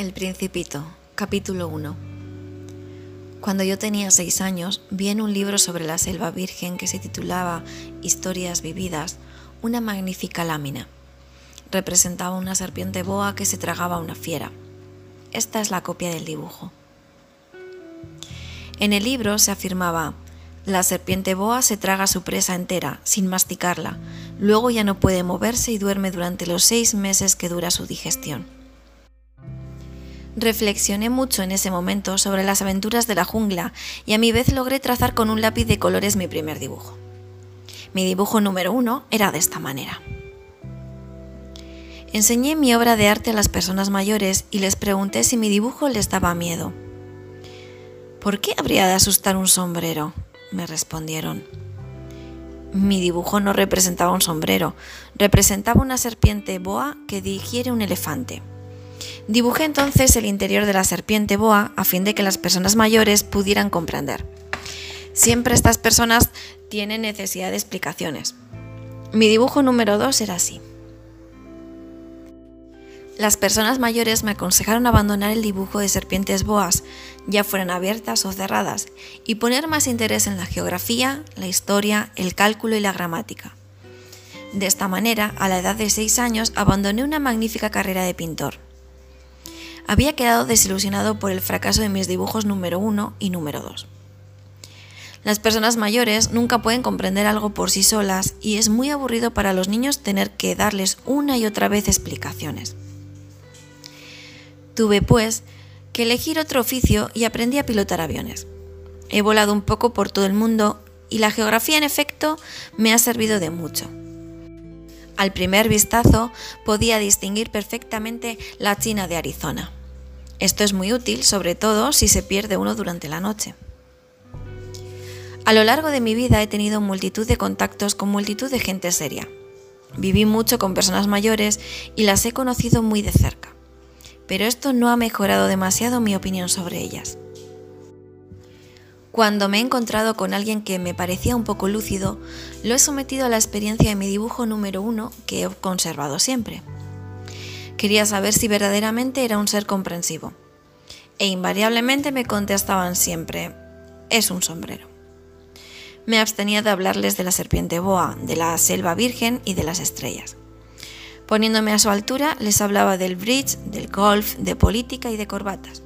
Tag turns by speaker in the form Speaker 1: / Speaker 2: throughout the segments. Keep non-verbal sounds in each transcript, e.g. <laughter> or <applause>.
Speaker 1: El Principito, capítulo 1 Cuando yo tenía seis años, vi en un libro sobre la selva virgen que se titulaba Historias vividas una magnífica lámina. Representaba una serpiente boa que se tragaba una fiera. Esta es la copia del dibujo. En el libro se afirmaba, la serpiente boa se traga su presa entera, sin masticarla, luego ya no puede moverse y duerme durante los seis meses que dura su digestión. Reflexioné mucho en ese momento sobre las aventuras de la jungla y a mi vez logré trazar con un lápiz de colores mi primer dibujo. Mi dibujo número uno era de esta manera. Enseñé mi obra de arte a las personas mayores y les pregunté si mi dibujo les daba miedo. ¿Por qué habría de asustar un sombrero? me respondieron. Mi dibujo no representaba un sombrero, representaba una serpiente boa que digiere un elefante. Dibujé entonces el interior de la serpiente boa a fin de que las personas mayores pudieran comprender. Siempre estas personas tienen necesidad de explicaciones. Mi dibujo número 2 era así. Las personas mayores me aconsejaron abandonar el dibujo de serpientes boas, ya fueran abiertas o cerradas, y poner más interés en la geografía, la historia, el cálculo y la gramática. De esta manera, a la edad de 6 años, abandoné una magnífica carrera de pintor. Había quedado desilusionado por el fracaso de mis dibujos número 1 y número 2. Las personas mayores nunca pueden comprender algo por sí solas y es muy aburrido para los niños tener que darles una y otra vez explicaciones. Tuve, pues, que elegir otro oficio y aprendí a pilotar aviones. He volado un poco por todo el mundo y la geografía, en efecto, me ha servido de mucho. Al primer vistazo podía distinguir perfectamente la China de Arizona. Esto es muy útil, sobre todo si se pierde uno durante la noche. A lo largo de mi vida he tenido multitud de contactos con multitud de gente seria. Viví mucho con personas mayores y las he conocido muy de cerca pero esto no ha mejorado demasiado mi opinión sobre ellas. Cuando me he encontrado con alguien que me parecía un poco lúcido, lo he sometido a la experiencia de mi dibujo número uno que he conservado siempre. Quería saber si verdaderamente era un ser comprensivo. E invariablemente me contestaban siempre, es un sombrero. Me abstenía de hablarles de la serpiente boa, de la selva virgen y de las estrellas. Poniéndome a su altura, les hablaba del bridge, del golf, de política y de corbatas.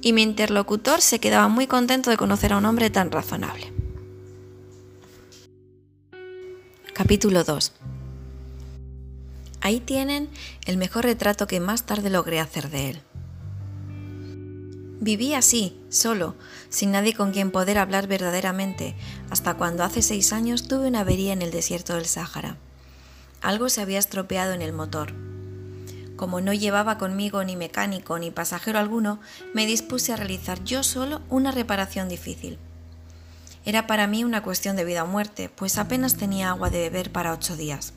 Speaker 1: Y mi interlocutor se quedaba muy contento de conocer a un hombre tan razonable. Capítulo 2 Ahí tienen el mejor retrato que más tarde logré hacer de él. Viví así, solo, sin nadie con quien poder hablar verdaderamente, hasta cuando hace seis años tuve una avería en el desierto del Sáhara. Algo se había estropeado en el motor. Como no llevaba conmigo ni mecánico ni pasajero alguno, me dispuse a realizar yo solo una reparación difícil. Era para mí una cuestión de vida o muerte, pues apenas tenía agua de beber para ocho días.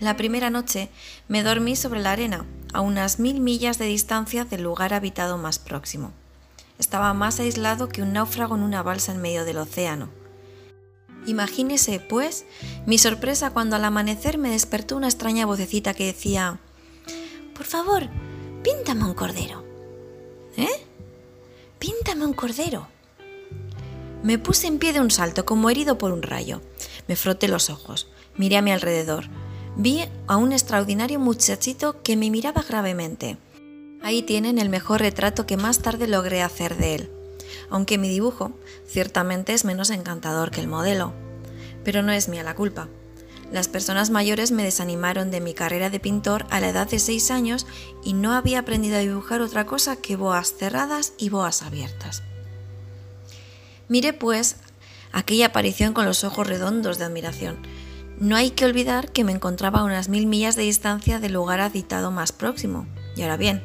Speaker 1: La primera noche me dormí sobre la arena, a unas mil millas de distancia del lugar habitado más próximo. Estaba más aislado que un náufrago en una balsa en medio del océano. Imagínese, pues, mi sorpresa cuando al amanecer me despertó una extraña vocecita que decía, Por favor, píntame un cordero. ¿Eh? Píntame un cordero. Me puse en pie de un salto, como herido por un rayo. Me froté los ojos, miré a mi alrededor. Vi a un extraordinario muchachito que me miraba gravemente. Ahí tienen el mejor retrato que más tarde logré hacer de él aunque mi dibujo ciertamente es menos encantador que el modelo. Pero no es mía la culpa. Las personas mayores me desanimaron de mi carrera de pintor a la edad de 6 años y no había aprendido a dibujar otra cosa que boas cerradas y boas abiertas. Miré pues aquella aparición con los ojos redondos de admiración. No hay que olvidar que me encontraba a unas mil millas de distancia del lugar habitado más próximo. Y ahora bien,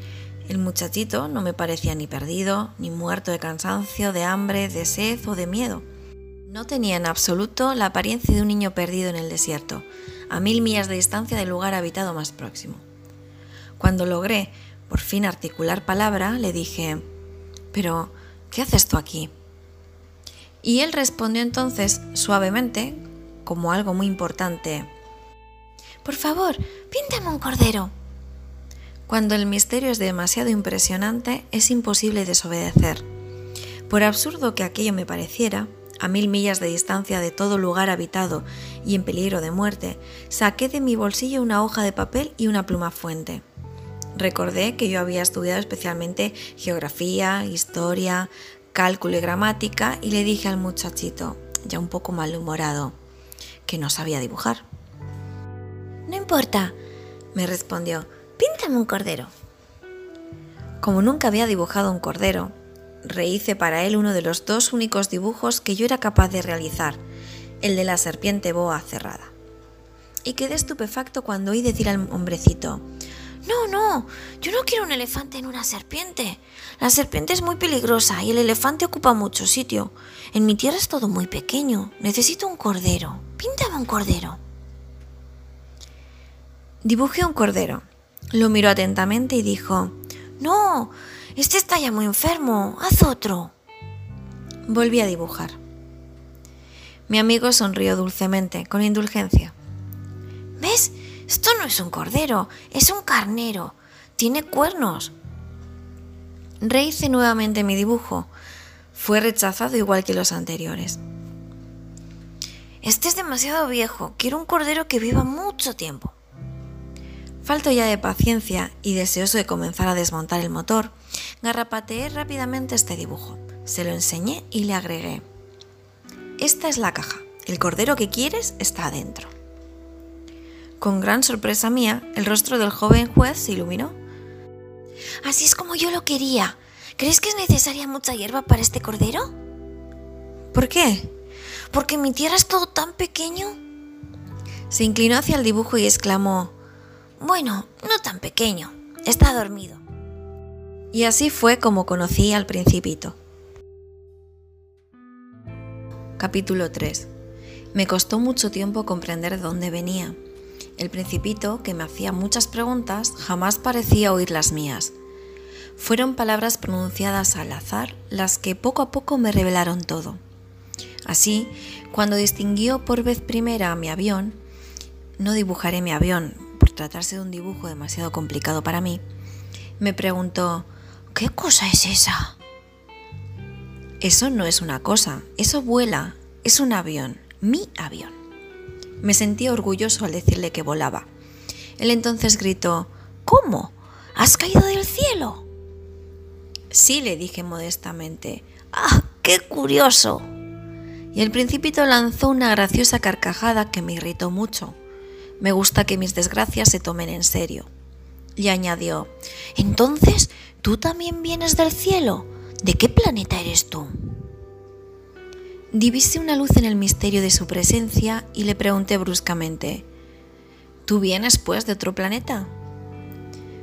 Speaker 1: el muchachito no me parecía ni perdido, ni muerto de cansancio, de hambre, de sed o de miedo. No tenía en absoluto la apariencia de un niño perdido en el desierto, a mil millas de distancia del lugar habitado más próximo. Cuando logré por fin articular palabra, le dije, Pero, ¿qué haces tú aquí? Y él respondió entonces suavemente, como algo muy importante, Por favor, píntame un cordero. Cuando el misterio es demasiado impresionante, es imposible desobedecer. Por absurdo que aquello me pareciera, a mil millas de distancia de todo lugar habitado y en peligro de muerte, saqué de mi bolsillo una hoja de papel y una pluma fuente. Recordé que yo había estudiado especialmente geografía, historia, cálculo y gramática y le dije al muchachito, ya un poco malhumorado, que no sabía dibujar.
Speaker 2: No importa, me respondió, píntame un cordero.
Speaker 1: Como nunca había dibujado un cordero, rehice para él uno de los dos únicos dibujos que yo era capaz de realizar, el de la serpiente boa cerrada. Y quedé estupefacto cuando oí decir al hombrecito,
Speaker 2: no, no, yo no quiero un elefante en una serpiente. La serpiente es muy peligrosa y el elefante ocupa mucho sitio. En mi tierra es todo muy pequeño. Necesito un cordero. Píntame un cordero.
Speaker 1: Dibujé un cordero. Lo miró atentamente y dijo,
Speaker 2: No, este está ya muy enfermo, haz otro.
Speaker 1: Volví a dibujar. Mi amigo sonrió dulcemente, con indulgencia.
Speaker 2: ¿Ves? Esto no es un cordero, es un carnero. Tiene cuernos.
Speaker 1: Rehice nuevamente mi dibujo. Fue rechazado igual que los anteriores.
Speaker 2: Este es demasiado viejo. Quiero un cordero que viva mucho tiempo.
Speaker 1: Falto ya de paciencia y deseoso de comenzar a desmontar el motor, garrapateé rápidamente este dibujo. Se lo enseñé y le agregué. Esta es la caja. El cordero que quieres está adentro. Con gran sorpresa mía, el rostro del joven juez se iluminó.
Speaker 2: Así es como yo lo quería. ¿Crees que es necesaria mucha hierba para este cordero?
Speaker 1: ¿Por qué?
Speaker 2: Porque mi tierra es todo tan pequeño.
Speaker 1: Se inclinó hacia el dibujo y exclamó,
Speaker 2: bueno, no tan pequeño. Está dormido.
Speaker 1: Y así fue como conocí al principito. Capítulo 3. Me costó mucho tiempo comprender de dónde venía. El principito, que me hacía muchas preguntas, jamás parecía oír las mías. Fueron palabras pronunciadas al azar las que poco a poco me revelaron todo. Así, cuando distinguió por vez primera mi avión, no dibujaré mi avión, tratarse de un dibujo demasiado complicado para mí, me preguntó,
Speaker 2: ¿qué cosa es esa?
Speaker 1: Eso no es una cosa, eso vuela, es un avión, mi avión. Me sentí orgulloso al decirle que volaba. Él entonces gritó, ¿Cómo? ¿Has caído del cielo? Sí, le dije modestamente.
Speaker 2: ¡Ah, qué curioso!
Speaker 1: Y el principito lanzó una graciosa carcajada que me irritó mucho. Me gusta que mis desgracias se tomen en serio. Y añadió,
Speaker 2: Entonces, ¿tú también vienes del cielo? ¿De qué planeta eres tú?
Speaker 1: Divisé una luz en el misterio de su presencia y le pregunté bruscamente, ¿Tú vienes pues de otro planeta?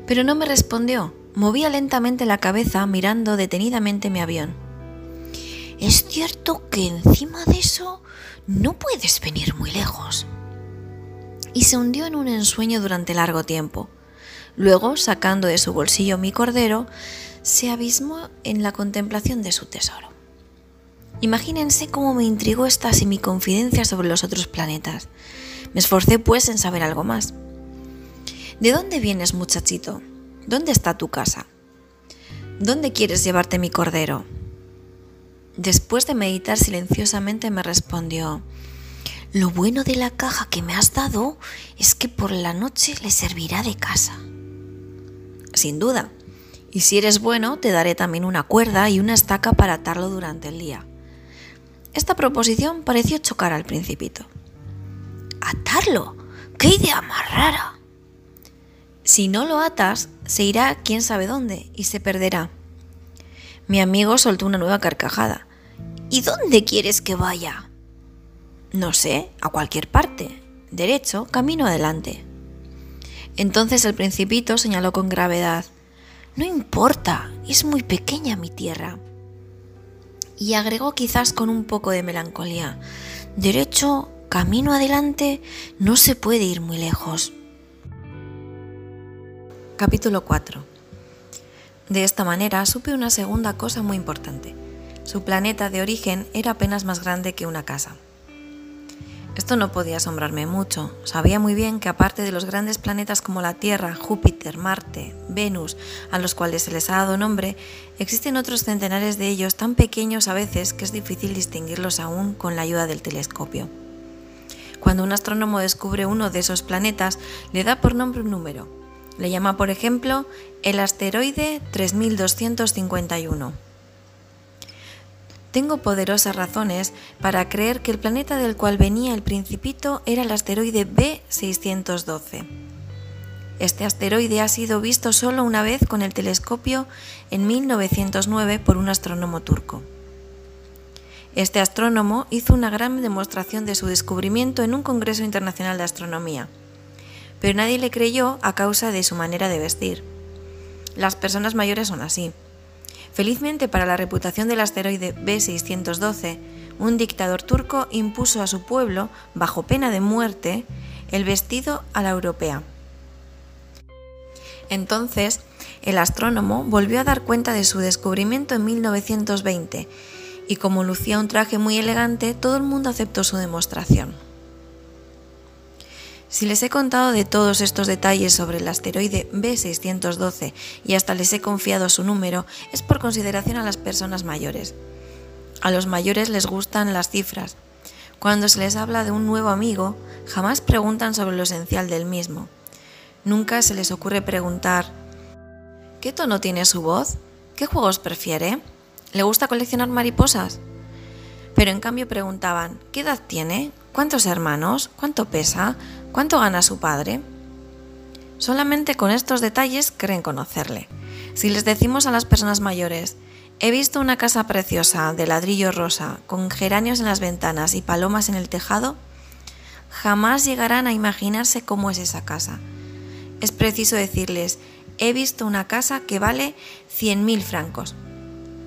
Speaker 1: Pero no me respondió. Movía lentamente la cabeza mirando detenidamente mi avión.
Speaker 2: Es cierto que encima de eso no puedes venir muy lejos
Speaker 1: y se hundió en un ensueño durante largo tiempo. Luego, sacando de su bolsillo mi cordero, se abismó en la contemplación de su tesoro. Imagínense cómo me intrigó esta mi confidencia sobre los otros planetas. Me esforcé pues en saber algo más. ¿De dónde vienes, muchachito? ¿Dónde está tu casa? ¿Dónde quieres llevarte mi cordero? Después de meditar silenciosamente me respondió, lo bueno de la caja que me has dado es que por la noche le servirá de casa. Sin duda. Y si eres bueno, te daré también una cuerda y una estaca para atarlo durante el día. Esta proposición pareció chocar al principito.
Speaker 2: ¿Atarlo? ¡Qué idea más rara!
Speaker 1: Si no lo atas, se irá quién sabe dónde y se perderá. Mi amigo soltó una nueva carcajada.
Speaker 2: ¿Y dónde quieres que vaya?
Speaker 1: No sé, a cualquier parte. Derecho, camino adelante. Entonces el principito señaló con gravedad, No importa, es muy pequeña mi tierra. Y agregó quizás con un poco de melancolía, Derecho, camino adelante, no se puede ir muy lejos. Capítulo 4 De esta manera supe una segunda cosa muy importante. Su planeta de origen era apenas más grande que una casa. Esto no podía asombrarme mucho. Sabía muy bien que aparte de los grandes planetas como la Tierra, Júpiter, Marte, Venus, a los cuales se les ha dado nombre, existen otros centenares de ellos tan pequeños a veces que es difícil distinguirlos aún con la ayuda del telescopio. Cuando un astrónomo descubre uno de esos planetas, le da por nombre un número. Le llama, por ejemplo, el asteroide 3251. Tengo poderosas razones para creer que el planeta del cual venía el principito era el asteroide B612. Este asteroide ha sido visto solo una vez con el telescopio en 1909 por un astrónomo turco. Este astrónomo hizo una gran demostración de su descubrimiento en un Congreso Internacional de Astronomía, pero nadie le creyó a causa de su manera de vestir. Las personas mayores son así. Felizmente para la reputación del asteroide B612, un dictador turco impuso a su pueblo, bajo pena de muerte, el vestido a la europea. Entonces, el astrónomo volvió a dar cuenta de su descubrimiento en 1920 y como lucía un traje muy elegante, todo el mundo aceptó su demostración. Si les he contado de todos estos detalles sobre el asteroide B612 y hasta les he confiado su número, es por consideración a las personas mayores. A los mayores les gustan las cifras. Cuando se les habla de un nuevo amigo, jamás preguntan sobre lo esencial del mismo. Nunca se les ocurre preguntar ¿Qué tono tiene su voz? ¿Qué juegos prefiere? ¿Le gusta coleccionar mariposas? Pero en cambio preguntaban, ¿qué edad tiene? ¿Cuántos hermanos? ¿Cuánto pesa? ¿Cuánto gana su padre? Solamente con estos detalles creen conocerle. Si les decimos a las personas mayores, he visto una casa preciosa de ladrillo rosa, con geranios en las ventanas y palomas en el tejado, jamás llegarán a imaginarse cómo es esa casa. Es preciso decirles, he visto una casa que vale 100.000 francos.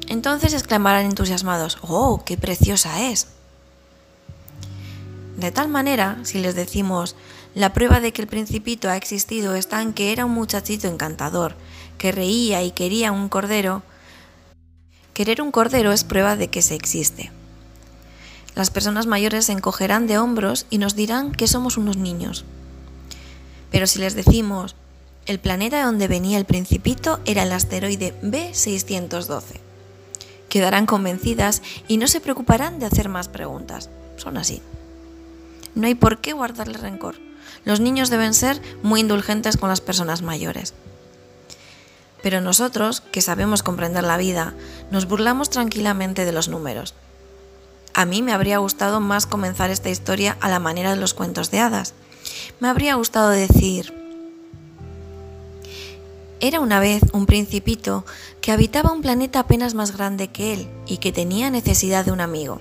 Speaker 1: Entonces exclamarán entusiasmados, ¡Oh, qué preciosa es! De tal manera, si les decimos, la prueba de que el principito ha existido está en que era un muchachito encantador, que reía y quería un cordero, querer un cordero es prueba de que se existe. Las personas mayores se encogerán de hombros y nos dirán que somos unos niños. Pero si les decimos, el planeta donde venía el principito era el asteroide B612, quedarán convencidas y no se preocuparán de hacer más preguntas. Son así. No hay por qué guardarle rencor. Los niños deben ser muy indulgentes con las personas mayores. Pero nosotros, que sabemos comprender la vida, nos burlamos tranquilamente de los números. A mí me habría gustado más comenzar esta historia a la manera de los cuentos de hadas. Me habría gustado decir, era una vez un principito que habitaba un planeta apenas más grande que él y que tenía necesidad de un amigo.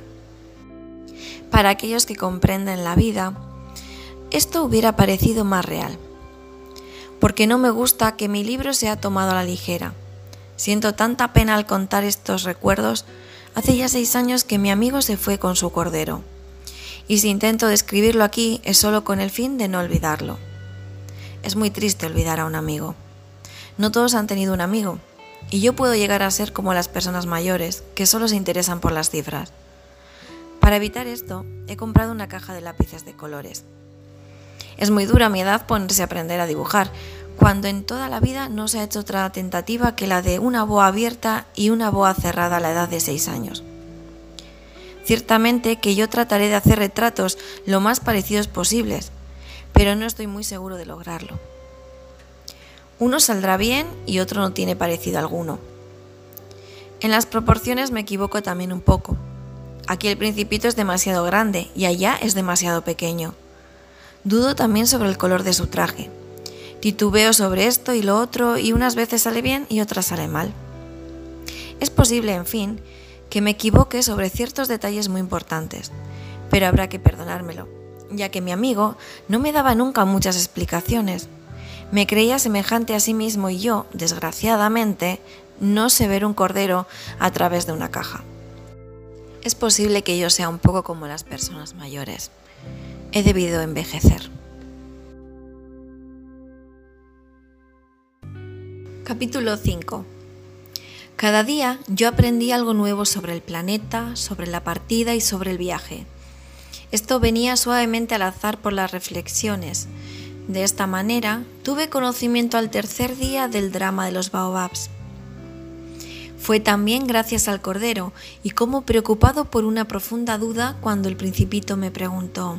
Speaker 1: Para aquellos que comprenden la vida, esto hubiera parecido más real. Porque no me gusta que mi libro sea tomado a la ligera. Siento tanta pena al contar estos recuerdos. Hace ya seis años que mi amigo se fue con su cordero. Y si intento describirlo aquí es solo con el fin de no olvidarlo. Es muy triste olvidar a un amigo. No todos han tenido un amigo, y yo puedo llegar a ser como las personas mayores, que solo se interesan por las cifras. Para evitar esto, he comprado una caja de lápices de colores. Es muy dura a mi edad ponerse a aprender a dibujar, cuando en toda la vida no se ha hecho otra tentativa que la de una boa abierta y una boa cerrada a la edad de 6 años. Ciertamente que yo trataré de hacer retratos lo más parecidos posibles, pero no estoy muy seguro de lograrlo. Uno saldrá bien y otro no tiene parecido alguno. En las proporciones me equivoco también un poco. Aquí el principito es demasiado grande y allá es demasiado pequeño. Dudo también sobre el color de su traje. Titubeo sobre esto y lo otro y unas veces sale bien y otras sale mal. Es posible, en fin, que me equivoque sobre ciertos detalles muy importantes, pero habrá que perdonármelo, ya que mi amigo no me daba nunca muchas explicaciones me creía semejante a sí mismo y yo, desgraciadamente, no sé ver un cordero a través de una caja. Es posible que yo sea un poco como las personas mayores. He debido envejecer. Capítulo 5 Cada día yo aprendí algo nuevo sobre el planeta, sobre la partida y sobre el viaje. Esto venía suavemente al azar por las reflexiones. De esta manera, tuve conocimiento al tercer día del drama de los baobabs. Fue también gracias al Cordero y como preocupado por una profunda duda cuando el principito me preguntó,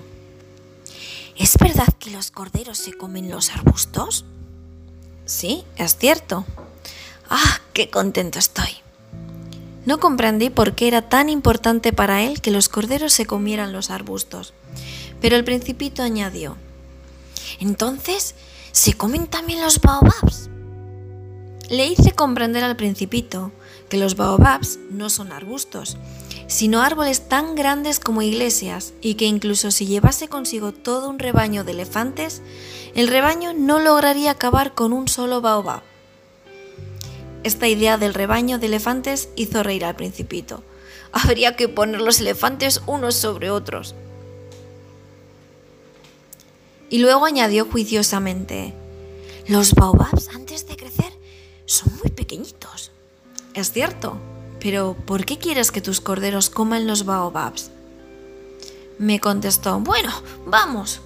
Speaker 2: ¿Es verdad que los corderos se comen los arbustos?
Speaker 1: Sí, es cierto.
Speaker 2: ¡Ah, qué contento estoy!
Speaker 1: No comprendí por qué era tan importante para él que los corderos se comieran los arbustos, pero el principito añadió,
Speaker 2: Entonces, ¿se comen también los baobabs?
Speaker 1: Le hice comprender al principito que los baobabs no son arbustos, sino árboles tan grandes como iglesias y que incluso si llevase consigo todo un rebaño de elefantes, el rebaño no lograría acabar con un solo baobab. Esta idea del rebaño de elefantes hizo reír al principito. <laughs> Habría que poner los elefantes unos sobre otros. Y luego añadió juiciosamente,
Speaker 2: los baobabs antes de crecer son muy pequeñitos.
Speaker 1: Es cierto, pero ¿por qué quieres que tus corderos coman los baobabs? Me contestó, bueno, vamos,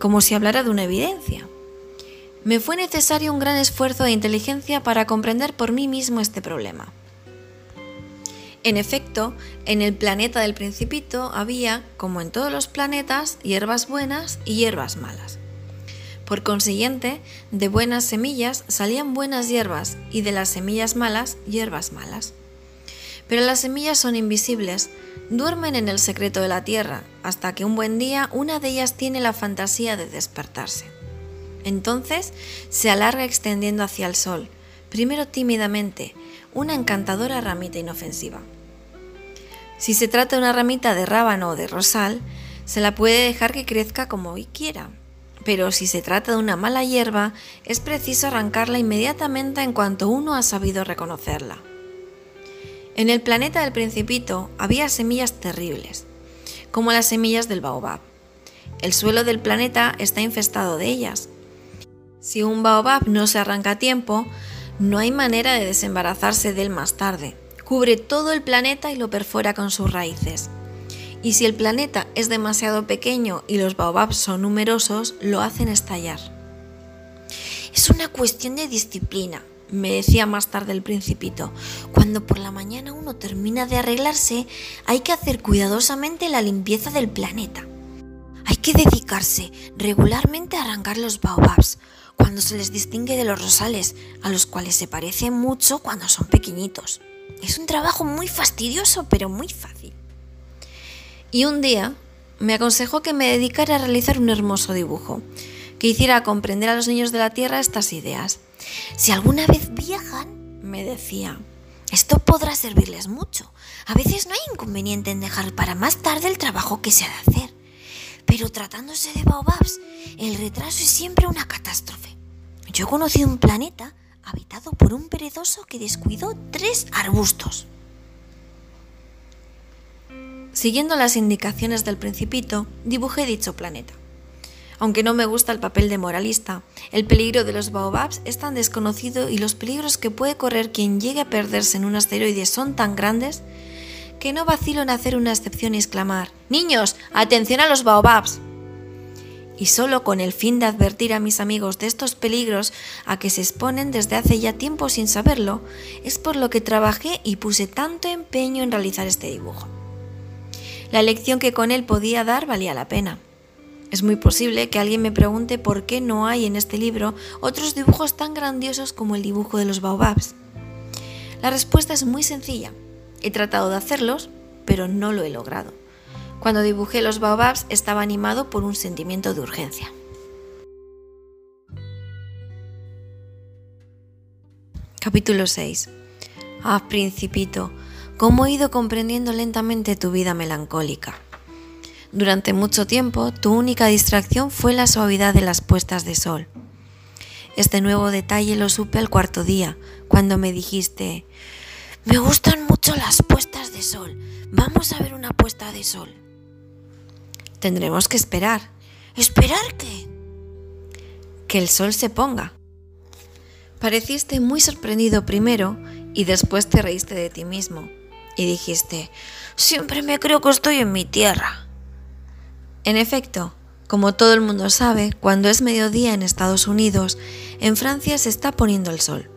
Speaker 1: como si hablara de una evidencia. Me fue necesario un gran esfuerzo de inteligencia para comprender por mí mismo este problema. En efecto, en el planeta del principito había, como en todos los planetas, hierbas buenas y hierbas malas. Por consiguiente, de buenas semillas salían buenas hierbas y de las semillas malas, hierbas malas. Pero las semillas son invisibles, duermen en el secreto de la tierra, hasta que un buen día una de ellas tiene la fantasía de despertarse. Entonces se alarga extendiendo hacia el sol, primero tímidamente, una encantadora ramita inofensiva. Si se trata de una ramita de rábano o de rosal, se la puede dejar que crezca como hoy quiera, pero si se trata de una mala hierba, es preciso arrancarla inmediatamente en cuanto uno ha sabido reconocerla. En el planeta del principito había semillas terribles, como las semillas del baobab. El suelo del planeta está infestado de ellas. Si un baobab no se arranca a tiempo, no hay manera de desembarazarse de él más tarde. Cubre todo el planeta y lo perfora con sus raíces y si el planeta es demasiado pequeño y los baobabs son numerosos, lo hacen estallar.
Speaker 2: Es una cuestión de disciplina, me decía más tarde el principito. Cuando por la mañana uno termina de arreglarse, hay que hacer cuidadosamente la limpieza del planeta. Hay que dedicarse regularmente a arrancar los baobabs, cuando se les distingue de los rosales, a los cuales se parece mucho cuando son pequeñitos. Es un trabajo muy fastidioso, pero muy fácil.
Speaker 1: Y un día me aconsejó que me dedicara a realizar un hermoso dibujo, que hiciera comprender a los niños de la Tierra estas ideas.
Speaker 2: Si alguna vez viajan, me decía, esto podrá servirles mucho. A veces no hay inconveniente en dejar para más tarde el trabajo que se ha de hacer. Pero tratándose de baobabs, el retraso es siempre una catástrofe. Yo he conocido un planeta habitado por un perezoso que descuidó tres arbustos.
Speaker 1: Siguiendo las indicaciones del principito, dibujé dicho planeta. Aunque no me gusta el papel de moralista, el peligro de los baobabs es tan desconocido y los peligros que puede correr quien llegue a perderse en un asteroide son tan grandes que no vacilo en hacer una excepción y exclamar, Niños, atención a los baobabs. Y solo con el fin de advertir a mis amigos de estos peligros a que se exponen desde hace ya tiempo sin saberlo, es por lo que trabajé y puse tanto empeño en realizar este dibujo la lección que con él podía dar valía la pena. Es muy posible que alguien me pregunte por qué no hay en este libro otros dibujos tan grandiosos como el dibujo de los baobabs. La respuesta es muy sencilla. He tratado de hacerlos, pero no lo he logrado. Cuando dibujé los baobabs estaba animado por un sentimiento de urgencia. Capítulo 6. Ah, principito, cómo he ido comprendiendo lentamente tu vida melancólica. Durante mucho tiempo, tu única distracción fue la suavidad de las puestas de sol. Este nuevo detalle lo supe al cuarto día, cuando me dijiste,
Speaker 2: me gustan mucho las puestas de sol, vamos a ver una puesta de sol.
Speaker 1: Tendremos que esperar.
Speaker 2: ¿Esperar qué?
Speaker 1: Que el sol se ponga. Pareciste muy sorprendido primero y después te reíste de ti mismo y dijiste, siempre me creo que estoy en mi tierra. En efecto, como todo el mundo sabe, cuando es mediodía en Estados Unidos, en Francia se está poniendo el sol.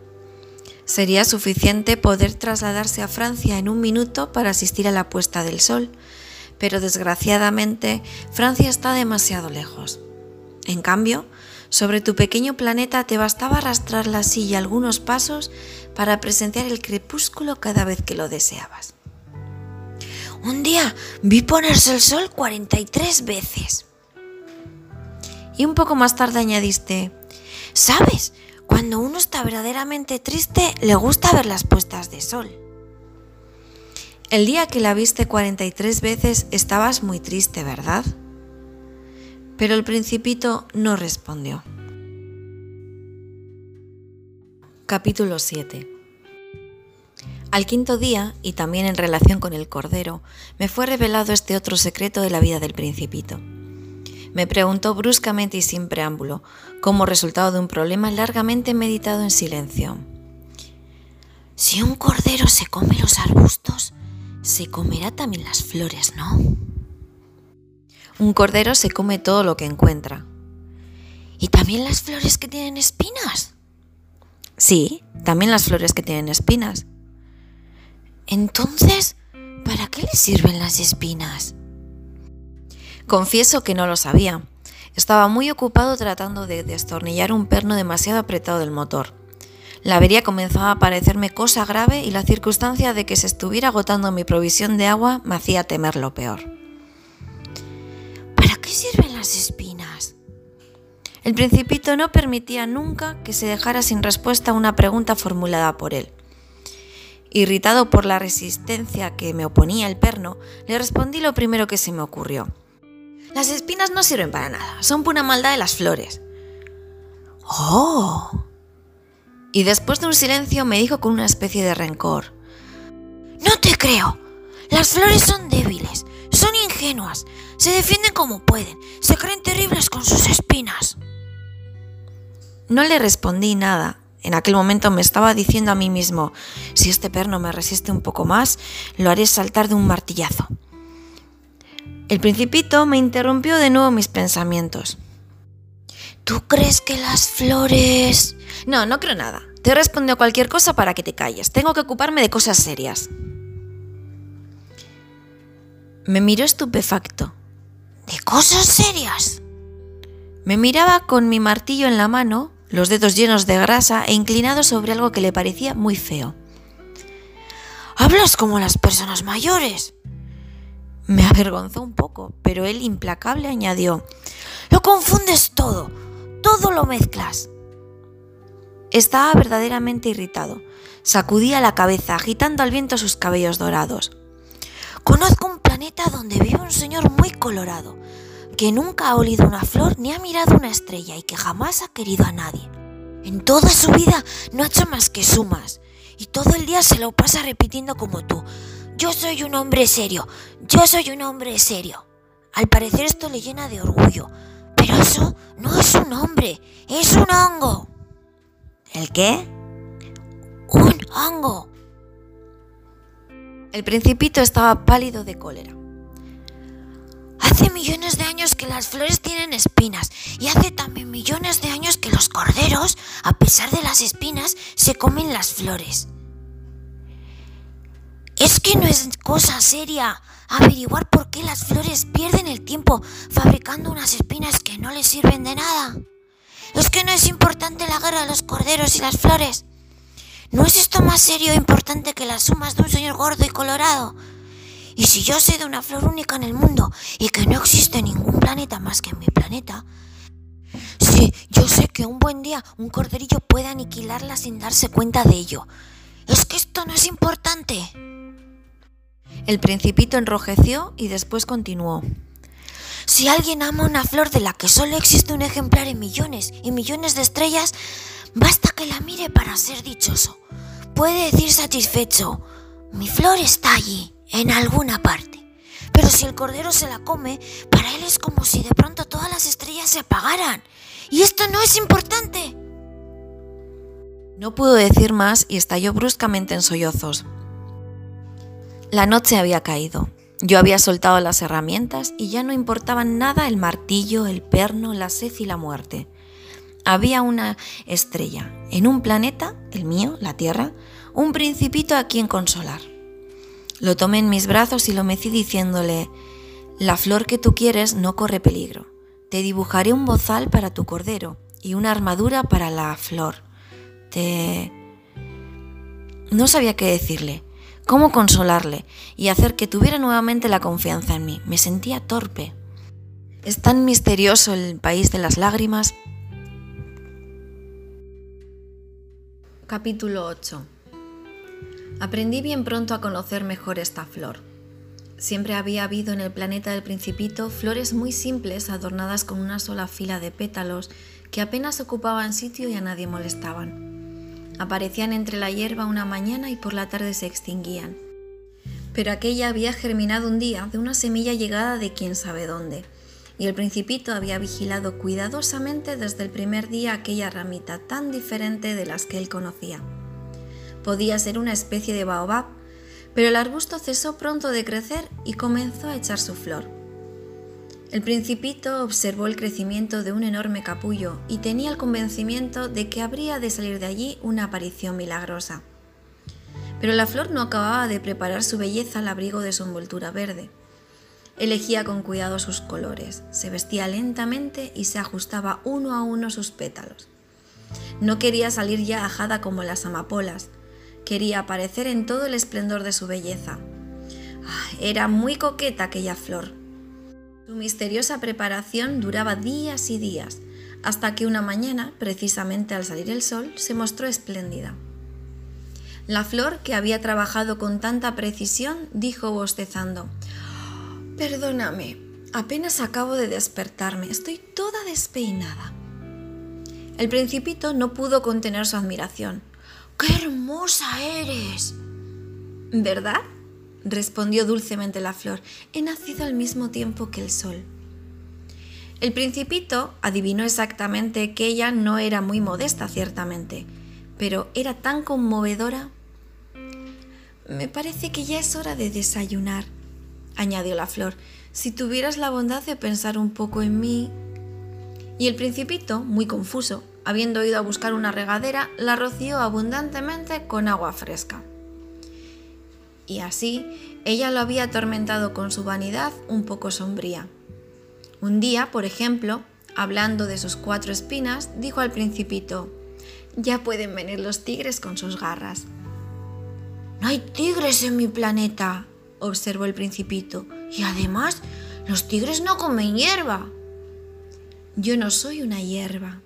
Speaker 1: Sería suficiente poder trasladarse a Francia en un minuto para asistir a la puesta del sol, pero desgraciadamente Francia está demasiado lejos. En cambio, sobre tu pequeño planeta te bastaba arrastrar la silla algunos pasos para presenciar el crepúsculo cada vez que lo deseabas.
Speaker 2: Un día vi ponerse el sol 43 veces.
Speaker 1: Y un poco más tarde añadiste,
Speaker 2: ¿sabes? Cuando uno está verdaderamente triste, le gusta ver las puestas de sol.
Speaker 1: El día que la viste 43 veces estabas muy triste, ¿verdad? Pero el principito no respondió. Capítulo 7 Al quinto día, y también en relación con el Cordero, me fue revelado este otro secreto de la vida del principito. Me preguntó bruscamente y sin preámbulo, como resultado de un problema largamente meditado en silencio.
Speaker 2: Si un cordero se come los arbustos, se comerá también las flores, ¿no?
Speaker 1: Un cordero se come todo lo que encuentra.
Speaker 2: ¿Y también las flores que tienen espinas?
Speaker 1: Sí, también las flores que tienen espinas.
Speaker 2: Entonces, ¿para qué le sirven las espinas?
Speaker 1: Confieso que no lo sabía. Estaba muy ocupado tratando de destornillar un perno demasiado apretado del motor. La avería comenzaba a parecerme cosa grave y la circunstancia de que se estuviera agotando mi provisión de agua me hacía temer lo peor.
Speaker 2: ¿Para qué sirven las espinas?
Speaker 1: El principito no permitía nunca que se dejara sin respuesta una pregunta formulada por él. Irritado por la resistencia que me oponía el perno, le respondí lo primero que se me ocurrió. Las espinas no sirven para nada, son pura maldad de las flores.
Speaker 2: ¡Oh!
Speaker 1: Y después de un silencio me dijo con una especie de rencor.
Speaker 2: No te creo. Las flores son débiles, son ingenuas, se defienden como pueden, se creen terribles con sus espinas.
Speaker 1: No le respondí nada. En aquel momento me estaba diciendo a mí mismo, si este perno me resiste un poco más, lo haré saltar de un martillazo. El principito me interrumpió de nuevo mis pensamientos.
Speaker 2: ¿Tú crees que las flores...
Speaker 1: No, no creo nada. Te respondió cualquier cosa para que te calles. Tengo que ocuparme de cosas serias. Me miró estupefacto.
Speaker 2: ¿De cosas serias?
Speaker 1: Me miraba con mi martillo en la mano, los dedos llenos de grasa e inclinado sobre algo que le parecía muy feo.
Speaker 2: Hablas como las personas mayores.
Speaker 1: Me avergonzó un poco, pero él implacable añadió,
Speaker 2: Lo confundes todo, todo lo mezclas.
Speaker 1: Estaba verdaderamente irritado. Sacudía la cabeza, agitando al viento sus cabellos dorados.
Speaker 2: Conozco un planeta donde vive un señor muy colorado, que nunca ha olido una flor ni ha mirado una estrella y que jamás ha querido a nadie. En toda su vida no ha hecho más que sumas, y todo el día se lo pasa repitiendo como tú. Yo soy un hombre serio, yo soy un hombre serio. Al parecer esto le llena de orgullo, pero eso no es un hombre, es un hongo.
Speaker 1: ¿El qué?
Speaker 2: Un hongo.
Speaker 1: El principito estaba pálido de cólera.
Speaker 2: Hace millones de años que las flores tienen espinas y hace también millones de años que los corderos, a pesar de las espinas, se comen las flores. Es que no es cosa seria averiguar por qué las flores pierden el tiempo fabricando unas espinas que no les sirven de nada. Es que no es importante la guerra de los corderos y las flores. ¿No es esto más serio e importante que las sumas de un señor gordo y colorado? Y si yo sé de una flor única en el mundo y que no existe ningún planeta más que mi planeta, sí, yo sé que un buen día un corderillo puede aniquilarla sin darse cuenta de ello. Es que esto no es importante.
Speaker 1: El principito enrojeció y después continuó.
Speaker 2: Si alguien ama una flor de la que solo existe un ejemplar en millones y millones de estrellas, basta que la mire para ser dichoso. Puede decir satisfecho, mi flor está allí, en alguna parte. Pero si el cordero se la come, para él es como si de pronto todas las estrellas se apagaran. Y esto no es importante.
Speaker 1: No pudo decir más y estalló bruscamente en sollozos. La noche había caído. Yo había soltado las herramientas y ya no importaban nada el martillo, el perno, la sed y la muerte. Había una estrella, en un planeta, el mío, la Tierra, un principito a quien consolar. Lo tomé en mis brazos y lo mecí diciéndole, la flor que tú quieres no corre peligro. Te dibujaré un bozal para tu cordero y una armadura para la flor. Te... No sabía qué decirle, cómo consolarle y hacer que tuviera nuevamente la confianza en mí. Me sentía torpe. Es tan misterioso el país de las lágrimas. Capítulo 8 Aprendí bien pronto a conocer mejor esta flor. Siempre había habido en el planeta del principito flores muy simples adornadas con una sola fila de pétalos que apenas ocupaban sitio y a nadie molestaban. Aparecían entre la hierba una mañana y por la tarde se extinguían. Pero aquella había germinado un día de una semilla llegada de quién sabe dónde, y el principito había vigilado cuidadosamente desde el primer día aquella ramita tan diferente de las que él conocía. Podía ser una especie de baobab, pero el arbusto cesó pronto de crecer y comenzó a echar su flor. El principito observó el crecimiento de un enorme capullo y tenía el convencimiento de que habría de salir de allí una aparición milagrosa. Pero la flor no acababa de preparar su belleza al abrigo de su envoltura verde. Elegía con cuidado sus colores, se vestía lentamente y se ajustaba uno a uno sus pétalos. No quería salir ya ajada como las amapolas, Quería aparecer en todo el esplendor de su belleza. Ah, era muy coqueta aquella flor. Su misteriosa preparación duraba días y días, hasta que una mañana, precisamente al salir el sol, se mostró espléndida. La flor, que había trabajado con tanta precisión, dijo bostezando, Perdóname, apenas acabo de despertarme, estoy toda despeinada. El principito no pudo contener su admiración. ¡Qué hermosa eres! ¿Verdad? respondió dulcemente la flor. He nacido al mismo tiempo que el sol. El principito adivinó exactamente que ella no era muy modesta, ciertamente, pero era tan conmovedora. Me parece que ya es hora de desayunar, añadió la flor. Si tuvieras la bondad de pensar un poco en mí. Y el principito, muy confuso, habiendo ido a buscar una regadera, la roció abundantemente con agua fresca. Y así ella lo había atormentado con su vanidad un poco sombría. Un día, por ejemplo, hablando de sus cuatro espinas, dijo al principito, ya pueden venir los tigres con sus garras. No hay tigres en mi planeta, observó el principito, y además los tigres no comen hierba. Yo no soy una hierba,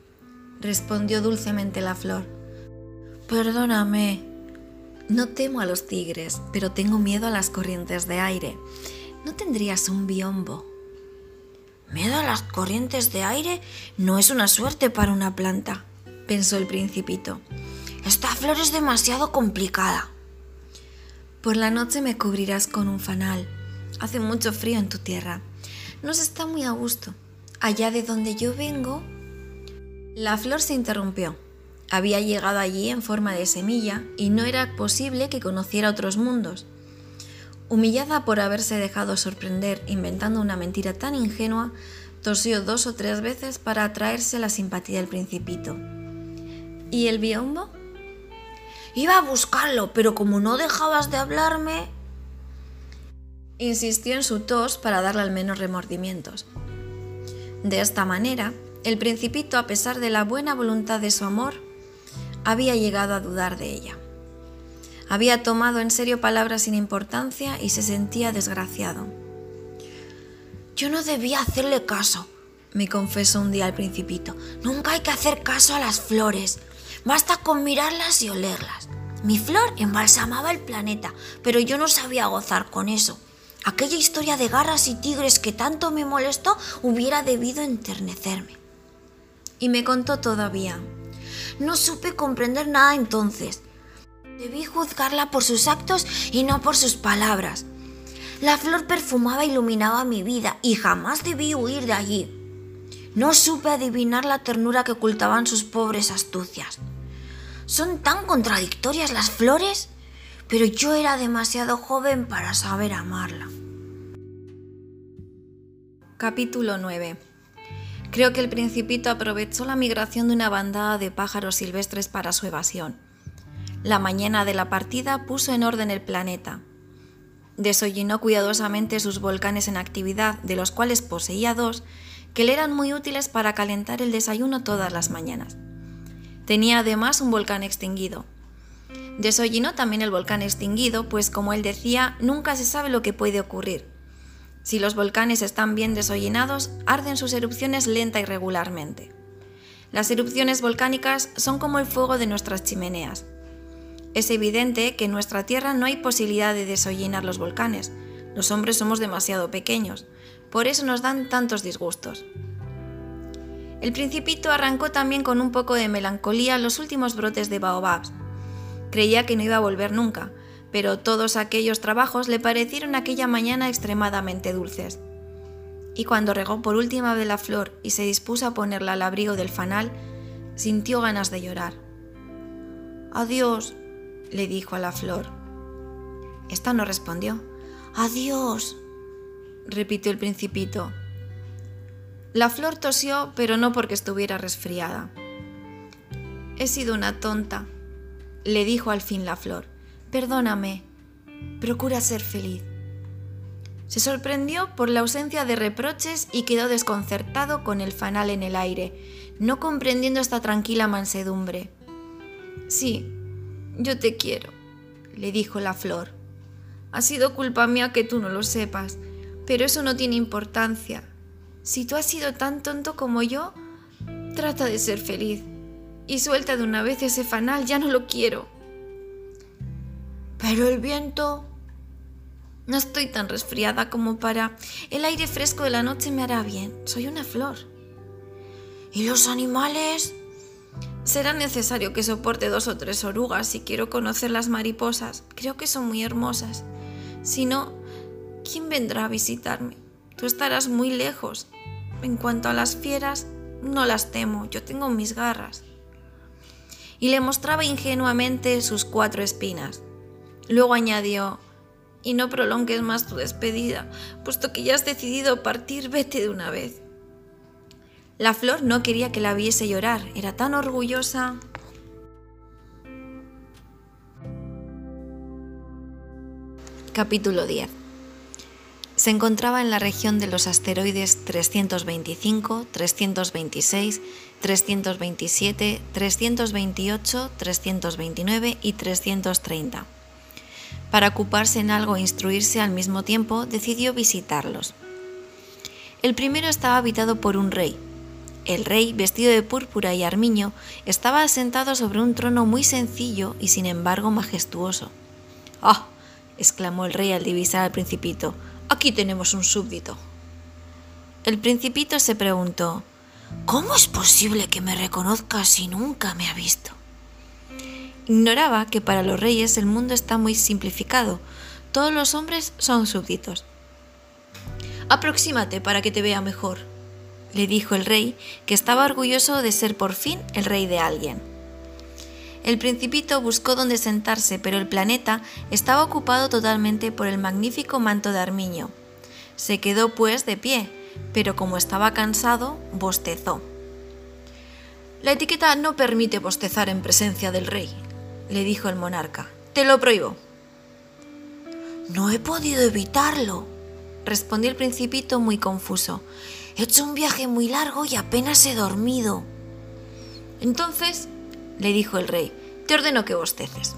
Speaker 1: respondió dulcemente la flor. Perdóname. No temo a los tigres, pero tengo miedo a las corrientes de aire. ¿No tendrías un biombo? ¿Miedo a las corrientes de aire? No es una suerte para una planta, pensó el principito. Esta flor es demasiado complicada. Por la noche me cubrirás con un fanal. Hace mucho frío en tu tierra. No se está muy a gusto. Allá de donde yo vengo, la flor se interrumpió. Había llegado allí en forma de semilla y no era posible que conociera otros mundos. Humillada por haberse dejado sorprender inventando una mentira tan ingenua, tosió dos o tres veces para atraerse la simpatía del principito. ¿Y el biombo? Iba a buscarlo, pero como no dejabas de hablarme... Insistió en su tos para darle al menos remordimientos. De esta manera, el principito, a pesar de la buena voluntad de su amor, había llegado a dudar de ella. Había tomado en serio palabras sin importancia y se sentía desgraciado. Yo no debía hacerle caso, me confesó un día el principito. Nunca hay que hacer caso a las flores. Basta con mirarlas y olerlas. Mi flor embalsamaba el planeta, pero yo no sabía gozar con eso. Aquella historia de garras y tigres que tanto me molestó hubiera debido enternecerme y me contó todavía. No supe comprender nada entonces. Debí juzgarla por sus actos y no por sus palabras. La flor perfumaba e iluminaba mi vida y jamás debí huir de allí. No supe adivinar la ternura que ocultaban sus pobres astucias. Son tan contradictorias las flores, pero yo era demasiado joven para saber amarla. Capítulo 9 Creo que el principito aprovechó la migración de una bandada de pájaros silvestres para su evasión. La mañana de la partida puso en orden el planeta. Desollinó cuidadosamente sus volcanes en actividad, de los cuales poseía dos, que le eran muy útiles para calentar el desayuno todas las mañanas. Tenía además un volcán extinguido. Desollinó también el volcán extinguido, pues como él decía, nunca se sabe lo que puede ocurrir si los volcanes están bien desollinados, arden sus erupciones lenta y regularmente. Las erupciones volcánicas son como el fuego de nuestras chimeneas. Es evidente que en nuestra Tierra no hay posibilidad de desollinar los volcanes. Los hombres somos demasiado pequeños, por eso nos dan tantos disgustos. El principito arrancó también con un poco de melancolía los últimos brotes de baobabs. Creía que no iba a volver nunca, pero todos aquellos trabajos le parecieron aquella mañana extremadamente dulces. Y cuando regó por última vez la flor y se dispuso a ponerla al abrigo del fanal, sintió ganas de llorar. Adiós, le dijo a la flor. Esta no respondió. Adiós, repitió el principito. La flor tosió, pero no porque estuviera resfriada. He sido una tonta, le dijo al fin la flor Perdóname, procura ser feliz. Se sorprendió por la ausencia de reproches y quedó desconcertado con el fanal en el aire, no comprendiendo esta tranquila mansedumbre. Sí, yo te quiero, le dijo la flor. Ha sido culpa mía que tú no lo sepas, pero eso no tiene importancia. Si tú has sido tan tonto como yo, trata de ser feliz. Y suelta de una vez ese fanal, ya no lo quiero. Pero el viento... No estoy tan resfriada como para... El aire fresco de la noche me hará bien. Soy una flor. ¿Y los animales? Será necesario que soporte dos o tres orugas si quiero conocer las mariposas. Creo que son muy hermosas. Si no, ¿quién vendrá a visitarme? Tú estarás muy lejos. En cuanto a las fieras, no las temo. Yo tengo mis garras. Y le mostraba ingenuamente sus cuatro espinas. Luego añadió, y no prolongues más tu despedida, puesto que ya has decidido partir, vete de una vez. La flor no quería que la viese llorar, era tan orgullosa. Capítulo 10 Se encontraba en la región de los asteroides 325, 326, 327, 328, 329 y 330 para ocuparse en algo e instruirse al mismo tiempo, decidió visitarlos. El primero estaba habitado por un rey. El rey, vestido de púrpura y armiño, estaba sentado sobre un trono muy sencillo y sin embargo majestuoso. ¡Ah! exclamó el rey al divisar al principito. Aquí tenemos un súbdito. El principito se preguntó ¿Cómo es posible que me reconozca si nunca me ha visto? Ignoraba que para los reyes el mundo está muy simplificado. Todos los hombres son súbditos. Aproxímate para que te vea mejor, le dijo el rey, que estaba orgulloso de ser por fin el rey de alguien. El principito buscó dónde sentarse, pero el planeta estaba ocupado totalmente por el magnífico manto de armiño. Se quedó pues de pie, pero como estaba cansado, bostezó. La etiqueta no permite bostezar en presencia del rey, le dijo el monarca. Te lo prohíbo. No he podido evitarlo, respondió el principito muy confuso. He hecho un viaje muy largo y apenas he dormido. Entonces, le dijo el rey, te ordeno que bosteces.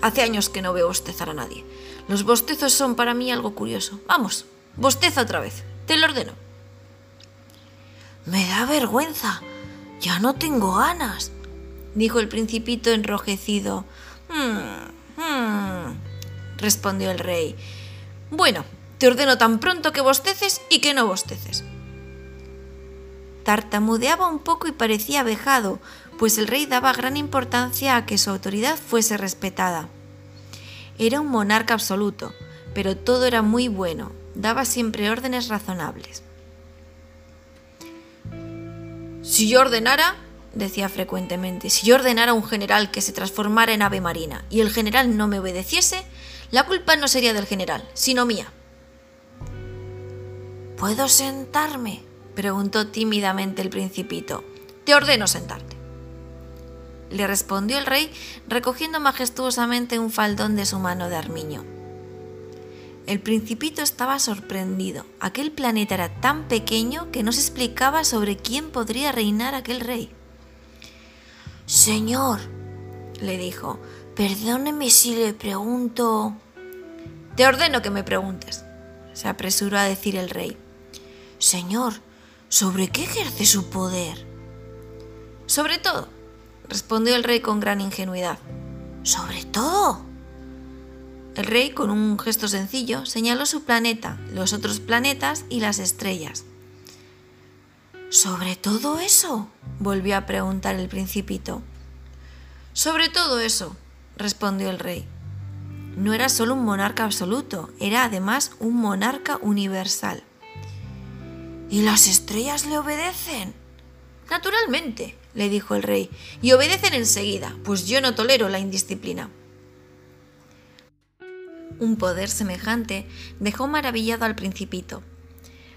Speaker 1: Hace años que no veo bostezar a nadie. Los bostezos son para mí algo curioso. Vamos, bosteza otra vez. Te lo ordeno. Me da vergüenza. Ya no tengo ganas, dijo el principito enrojecido. Hmm, hmm", respondió el rey. Bueno, te ordeno tan pronto que bosteces y que no bosteces. Tartamudeaba un poco y parecía vejado, pues el rey daba gran importancia a que su autoridad fuese respetada. Era un monarca absoluto, pero todo era muy bueno, daba siempre órdenes razonables. Si yo ordenara, decía frecuentemente, si yo ordenara a un general que se transformara en ave marina y el general no me obedeciese, la culpa no sería del general, sino mía.
Speaker 2: ¿Puedo sentarme?
Speaker 1: preguntó tímidamente el principito. Te ordeno sentarte. Le respondió el rey recogiendo majestuosamente un faldón de su mano de armiño. El principito estaba sorprendido. Aquel planeta era tan pequeño que no se explicaba sobre quién podría reinar aquel rey.
Speaker 2: Señor, le dijo, perdóneme si le pregunto...
Speaker 1: Te ordeno que me preguntes, se apresuró a decir el rey.
Speaker 2: Señor, ¿sobre qué ejerce su poder?
Speaker 1: Sobre todo, respondió el rey con gran ingenuidad.
Speaker 2: ¿Sobre todo?
Speaker 1: El rey, con un gesto sencillo, señaló su planeta, los otros planetas y las estrellas.
Speaker 2: ¿Sobre todo eso?
Speaker 1: volvió a preguntar el principito. Sobre todo eso, respondió el rey. No era solo un monarca absoluto, era además un monarca universal.
Speaker 2: ¿Y las estrellas le obedecen?
Speaker 1: Naturalmente, le dijo el rey, y obedecen enseguida, pues yo no tolero la indisciplina. Un poder semejante dejó maravillado al principito.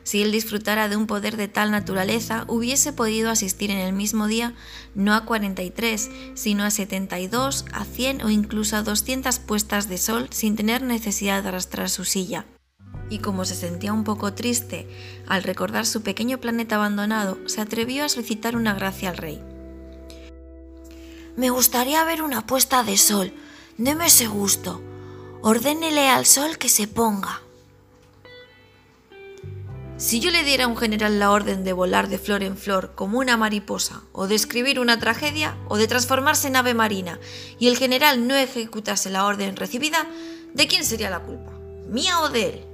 Speaker 1: Si él disfrutara de un poder de tal naturaleza, hubiese podido asistir en el mismo día no a 43, sino a 72, a 100 o incluso a 200 puestas de sol sin tener necesidad de arrastrar su silla. Y como se sentía un poco triste al recordar su pequeño planeta abandonado, se atrevió a solicitar una gracia al rey.
Speaker 2: Me gustaría ver una puesta de sol. Deme ese gusto. Ordénele al sol que se ponga.
Speaker 1: Si yo le diera a un general la orden de volar de flor en flor como una mariposa, o de escribir una tragedia, o de transformarse en ave marina, y el general no ejecutase la orden recibida, ¿de quién sería la culpa? ¿Mía o de él?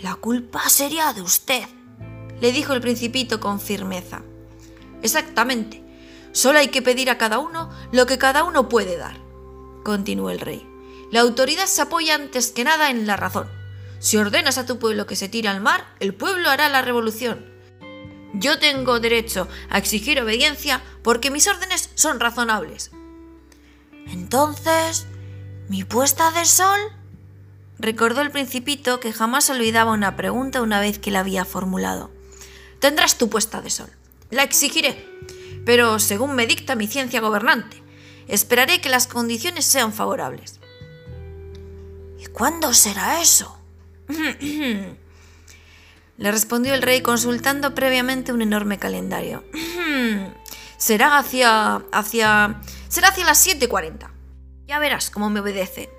Speaker 2: La culpa sería de usted,
Speaker 1: le dijo el principito con firmeza. Exactamente. Solo hay que pedir a cada uno lo que cada uno puede dar, continuó el rey. La autoridad se apoya antes que nada en la razón. Si ordenas a tu pueblo que se tire al mar, el pueblo hará la revolución. Yo tengo derecho a exigir obediencia porque mis órdenes son razonables.
Speaker 2: Entonces, ¿mi puesta de sol?
Speaker 1: Recordó el principito que jamás olvidaba una pregunta una vez que la había formulado. Tendrás tu puesta de sol. La exigiré, pero según me dicta mi ciencia gobernante, esperaré que las condiciones sean favorables.
Speaker 2: ¿Cuándo será eso?
Speaker 1: Le respondió el rey consultando previamente un enorme calendario. será hacia. hacia. será hacia las 7.40. Ya verás cómo me obedece.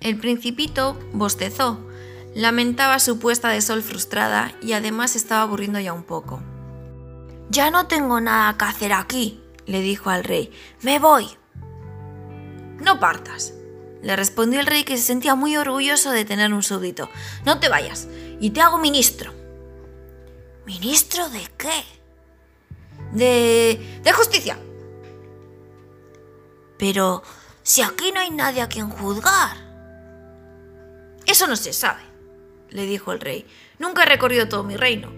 Speaker 1: El principito bostezó, lamentaba su puesta de sol frustrada y además estaba aburriendo ya un poco.
Speaker 2: Ya no tengo nada que hacer aquí, le dijo al rey. Me voy.
Speaker 1: No partas, le respondió el rey que se sentía muy orgulloso de tener un súbdito. No te vayas, y te hago ministro.
Speaker 2: ¿Ministro de qué?
Speaker 1: De... de justicia.
Speaker 2: Pero si aquí no hay nadie a quien juzgar.
Speaker 1: Eso no se sabe, le dijo el rey. Nunca he recorrido todo mi reino.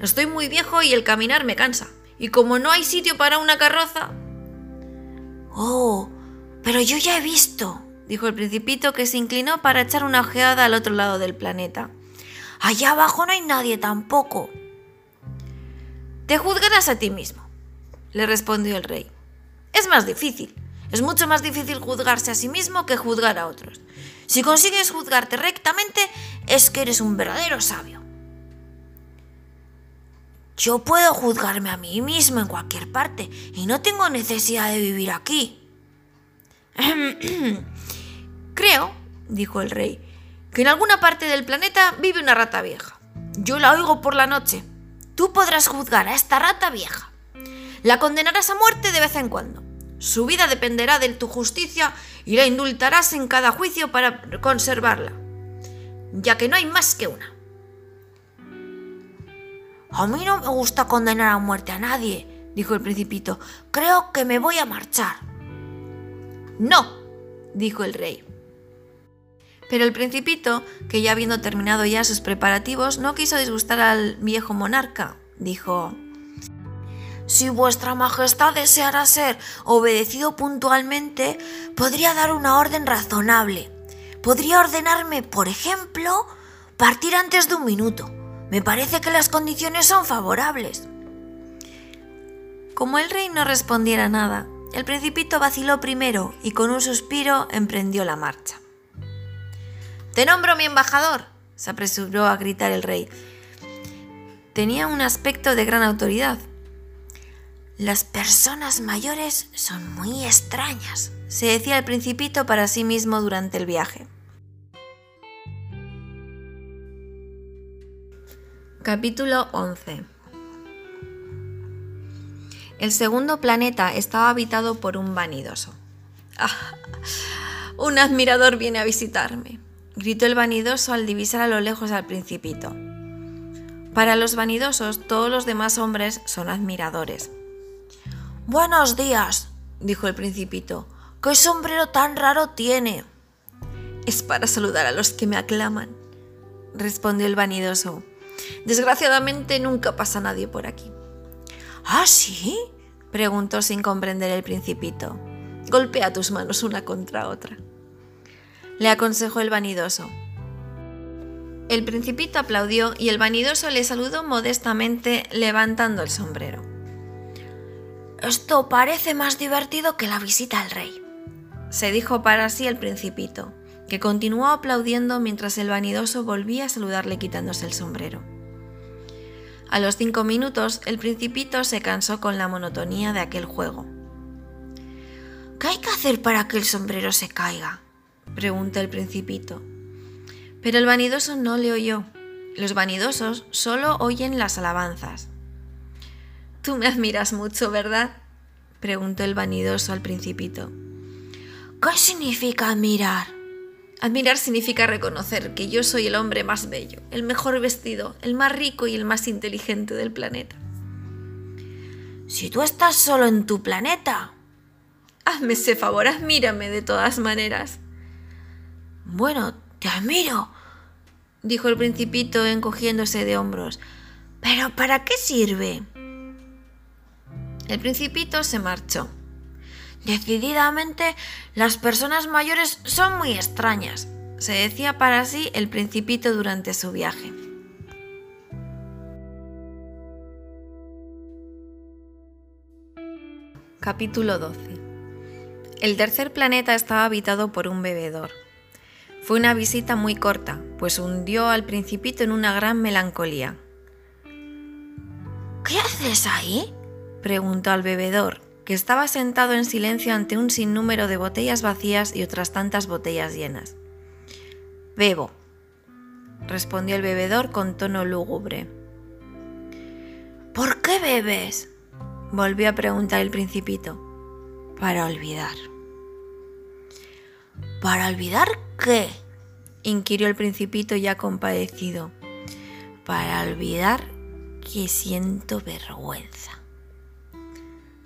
Speaker 1: Estoy muy viejo y el caminar me cansa. Y como no hay sitio para una carroza...
Speaker 2: Oh, pero yo ya he visto,
Speaker 1: dijo el principito que se inclinó para echar una ojeada al otro lado del planeta.
Speaker 2: Allá abajo no hay nadie tampoco.
Speaker 1: Te juzgarás a ti mismo, le respondió el rey. Es más difícil. Es mucho más difícil juzgarse a sí mismo que juzgar a otros. Si consigues juzgarte rectamente, es que eres un verdadero sabio.
Speaker 2: Yo puedo juzgarme a mí mismo en cualquier parte y no tengo necesidad de vivir aquí. <clears throat>
Speaker 1: Creo, dijo el rey, que en alguna parte del planeta vive una rata vieja. Yo la oigo por la noche. Tú podrás juzgar a esta rata vieja. La condenarás a muerte de vez en cuando. Su vida dependerá de tu justicia y la indultarás en cada juicio para conservarla, ya que no hay más que una.
Speaker 2: A mí no me gusta condenar a muerte a nadie, dijo el principito. Creo que me voy a marchar.
Speaker 1: No, dijo el rey. Pero el principito, que ya habiendo terminado ya sus preparativos, no quiso disgustar al viejo monarca. Dijo,
Speaker 2: si vuestra Majestad deseara ser obedecido puntualmente, podría dar una orden razonable. Podría ordenarme, por ejemplo, Partir antes de un minuto. Me parece que las condiciones son favorables.
Speaker 1: Como el rey no respondiera nada, el principito vaciló primero y con un suspiro emprendió la marcha. Te nombro mi embajador, se apresuró a gritar el rey. Tenía un aspecto de gran autoridad.
Speaker 2: Las personas mayores son muy extrañas,
Speaker 1: se decía el principito para sí mismo durante el viaje. Capítulo 11 El segundo planeta estaba habitado por un vanidoso. ¡Ah! Un admirador viene a visitarme, gritó el vanidoso al divisar a lo lejos al principito. Para los vanidosos, todos los demás hombres son admiradores.
Speaker 2: Buenos días, dijo el principito. ¿Qué sombrero tan raro tiene?
Speaker 1: Es para saludar a los que me aclaman, respondió el vanidoso. Desgraciadamente nunca pasa nadie por aquí.
Speaker 2: ¿Ah, sí?
Speaker 1: preguntó sin comprender el principito. Golpea tus manos una contra otra. Le aconsejó el vanidoso. El principito aplaudió y el vanidoso le saludó modestamente levantando el sombrero.
Speaker 2: Esto parece más divertido que la visita al rey,
Speaker 1: se dijo para sí el principito, que continuó aplaudiendo mientras el vanidoso volvía a saludarle quitándose el sombrero. A los cinco minutos, el principito se cansó con la monotonía de aquel juego.
Speaker 2: ¿Qué hay que hacer para que el sombrero se caiga?
Speaker 1: Preguntó el principito. Pero el vanidoso no le oyó. Los vanidosos solo oyen las alabanzas. Tú me admiras mucho, ¿verdad? preguntó el vanidoso al principito.
Speaker 2: ¿Qué significa admirar?
Speaker 1: Admirar significa reconocer que yo soy el hombre más bello, el mejor vestido, el más rico y el más inteligente del planeta.
Speaker 2: Si tú estás solo en tu planeta.
Speaker 1: Hazme ese favor, admírame de todas maneras.
Speaker 2: Bueno, te admiro, dijo el principito encogiéndose de hombros. Pero ¿para qué sirve?
Speaker 1: El principito se marchó.
Speaker 2: Decididamente, las personas mayores son muy extrañas, se decía para sí el principito durante su viaje.
Speaker 1: Capítulo 12 El tercer planeta estaba habitado por un bebedor. Fue una visita muy corta, pues hundió al principito en una gran melancolía.
Speaker 2: ¿Qué haces ahí?
Speaker 1: preguntó al bebedor, que estaba sentado en silencio ante un sinnúmero de botellas vacías y otras tantas botellas llenas. Bebo, respondió el bebedor con tono lúgubre.
Speaker 2: ¿Por qué bebes?
Speaker 1: volvió a preguntar el principito.
Speaker 2: Para olvidar. ¿Para olvidar qué?
Speaker 1: inquirió el principito ya compadecido.
Speaker 2: Para olvidar que siento vergüenza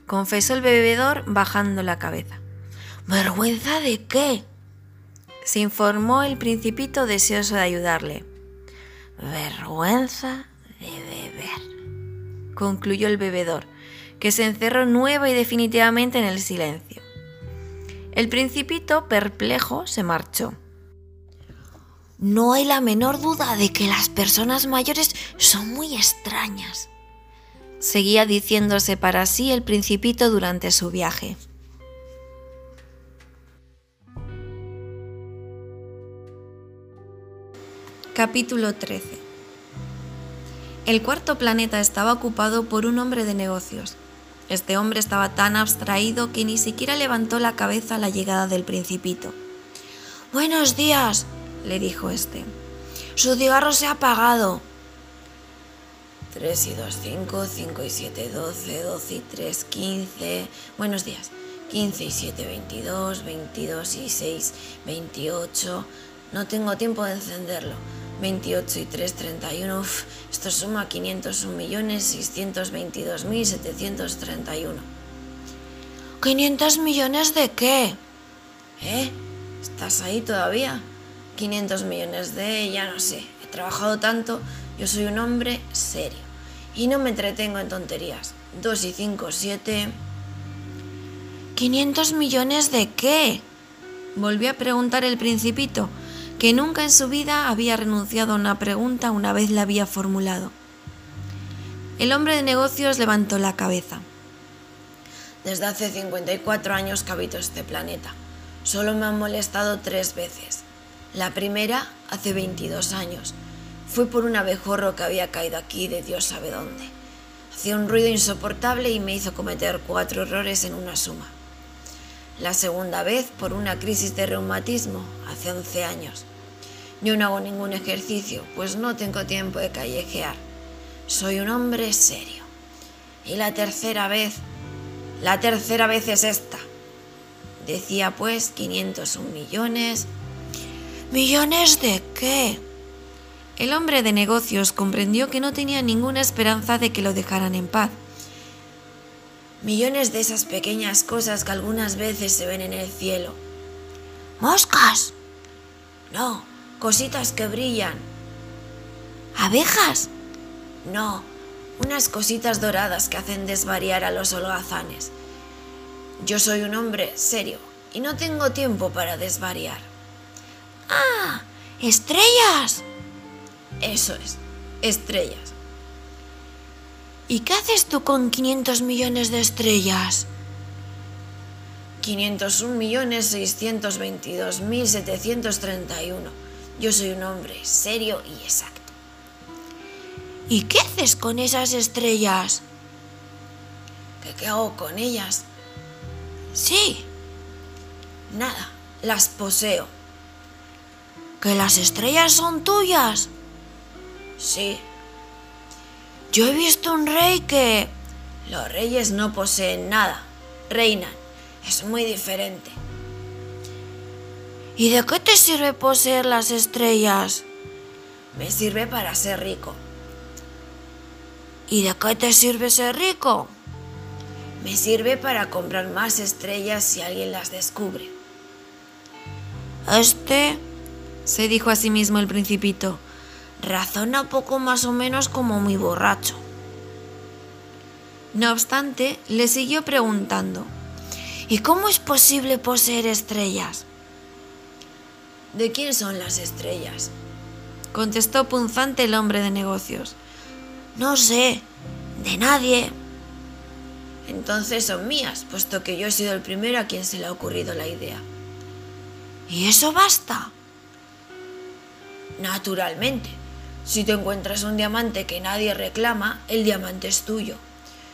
Speaker 1: confesó el bebedor bajando la cabeza.
Speaker 2: ¿Vergüenza de qué?
Speaker 1: se informó el principito deseoso de ayudarle.
Speaker 2: Vergüenza de beber,
Speaker 1: concluyó el bebedor, que se encerró nueva y definitivamente en el silencio. El principito, perplejo, se marchó.
Speaker 2: No hay la menor duda de que las personas mayores son muy extrañas,
Speaker 1: seguía diciéndose para sí el principito durante su viaje. Capítulo 13 El cuarto planeta estaba ocupado por un hombre de negocios. Este hombre estaba tan abstraído que ni siquiera levantó la cabeza a la llegada del principito.
Speaker 2: Buenos días, le dijo este. Su cigarro se ha apagado.
Speaker 3: 3 y 2, 5, 5 y 7, 12, 12 y 3, 15. Buenos días. 15 y 7, 22, 22 y 6, 28. No tengo tiempo de encenderlo. 28 y 3, 31. Uf, esto suma 501.622.731.
Speaker 2: ¿500 millones de qué?
Speaker 3: ¿Eh? ¿Estás ahí todavía? 500 millones de... ya no sé. He trabajado tanto. Yo soy un hombre serio y no me entretengo en tonterías. 2 y 5, 7.
Speaker 2: ¿500 millones de qué?
Speaker 1: Volvió a preguntar el principito, que nunca en su vida había renunciado a una pregunta una vez la había formulado. El hombre de negocios levantó la cabeza.
Speaker 3: Desde hace 54 años que habito este planeta. Solo me han molestado tres veces. La primera, hace 22 años. Fue por un abejorro que había caído aquí de Dios sabe dónde. Hacía un ruido insoportable y me hizo cometer cuatro errores en una suma. La segunda vez por una crisis de reumatismo, hace 11 años. Yo no hago ningún ejercicio, pues no tengo tiempo de callejear. Soy un hombre serio. Y la tercera vez, la tercera vez es esta. Decía pues 501 millones.
Speaker 2: ¿Millones de qué?
Speaker 1: El hombre de negocios comprendió que no tenía ninguna esperanza de que lo dejaran en paz.
Speaker 3: Millones de esas pequeñas cosas que algunas veces se ven en el cielo.
Speaker 2: ¿Moscas?
Speaker 3: No, cositas que brillan.
Speaker 2: ¿Abejas?
Speaker 3: No, unas cositas doradas que hacen desvariar a los holgazanes. Yo soy un hombre serio y no tengo tiempo para desvariar.
Speaker 2: ¡Ah! ¡Estrellas!
Speaker 3: Eso es, estrellas.
Speaker 2: ¿Y qué haces tú con 500 millones de estrellas?
Speaker 3: 501.622.731. Yo soy un hombre serio y exacto.
Speaker 2: ¿Y qué haces con esas estrellas?
Speaker 3: ¿Qué, qué hago con ellas?
Speaker 2: Sí,
Speaker 3: Nada, las poseo.
Speaker 2: que las estrellas son tuyas.
Speaker 3: Sí,
Speaker 2: Yo he visto un rey que...
Speaker 3: los reyes no poseen nada, reinan. Es muy diferente.
Speaker 2: ¿Y de qué te sirve poseer las estrellas?
Speaker 3: Me sirve para ser rico.
Speaker 2: ¿Y de qué te sirve ser rico?
Speaker 3: Me sirve para comprar más estrellas si alguien las descubre.
Speaker 2: Este
Speaker 1: Se dijo a sí mismo el principito.
Speaker 2: Razona poco más o menos como muy borracho.
Speaker 1: No obstante, le siguió preguntando.
Speaker 2: ¿Y cómo es posible poseer estrellas?
Speaker 3: ¿De quién son las estrellas?
Speaker 1: Contestó punzante el hombre de negocios.
Speaker 2: No sé, de nadie.
Speaker 3: Entonces son mías, puesto que yo he sido el primero a quien se le ha ocurrido la idea.
Speaker 2: ¿Y eso basta?
Speaker 3: Naturalmente, si tú encuentras un diamante que nadie reclama, el diamante es tuyo.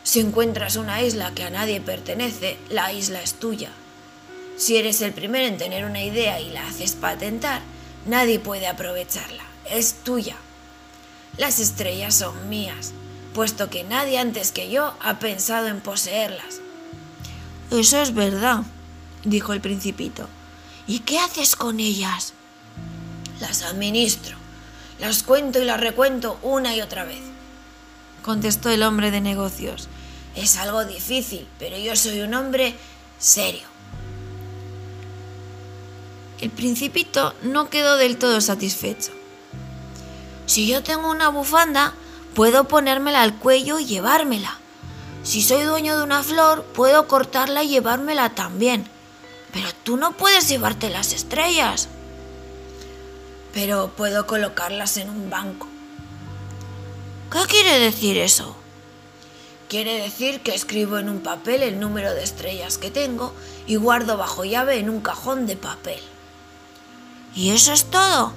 Speaker 3: Si encuentras una isla que a nadie pertenece, la isla es tuya. Si eres el primero en tener una idea y la haces patentar, nadie puede aprovecharla, es tuya. Las estrellas son mías, puesto que nadie antes que yo ha pensado en poseerlas.
Speaker 2: Eso es verdad.
Speaker 1: Dijo el principito.
Speaker 2: ¿Y qué haces con ellas?
Speaker 3: Las administro, las cuento y las recuento una y otra vez.
Speaker 1: Contestó el hombre de negocios.
Speaker 3: Es algo difícil, pero yo soy un hombre serio.
Speaker 1: El principito no quedó del todo satisfecho.
Speaker 2: Si yo tengo una bufanda, puedo ponérmela al cuello y llevármela. Si soy dueño de una flor, puedo cortarla y llevármela también. Pero tú no puedes llevarte las estrellas.
Speaker 3: Pero puedo colocarlas en un banco.
Speaker 2: ¿Qué quiere decir eso?
Speaker 3: Quiere decir que escribo en un papel el número de estrellas que tengo y guardo bajo llave en un cajón de papel.
Speaker 2: ¿Y eso es todo?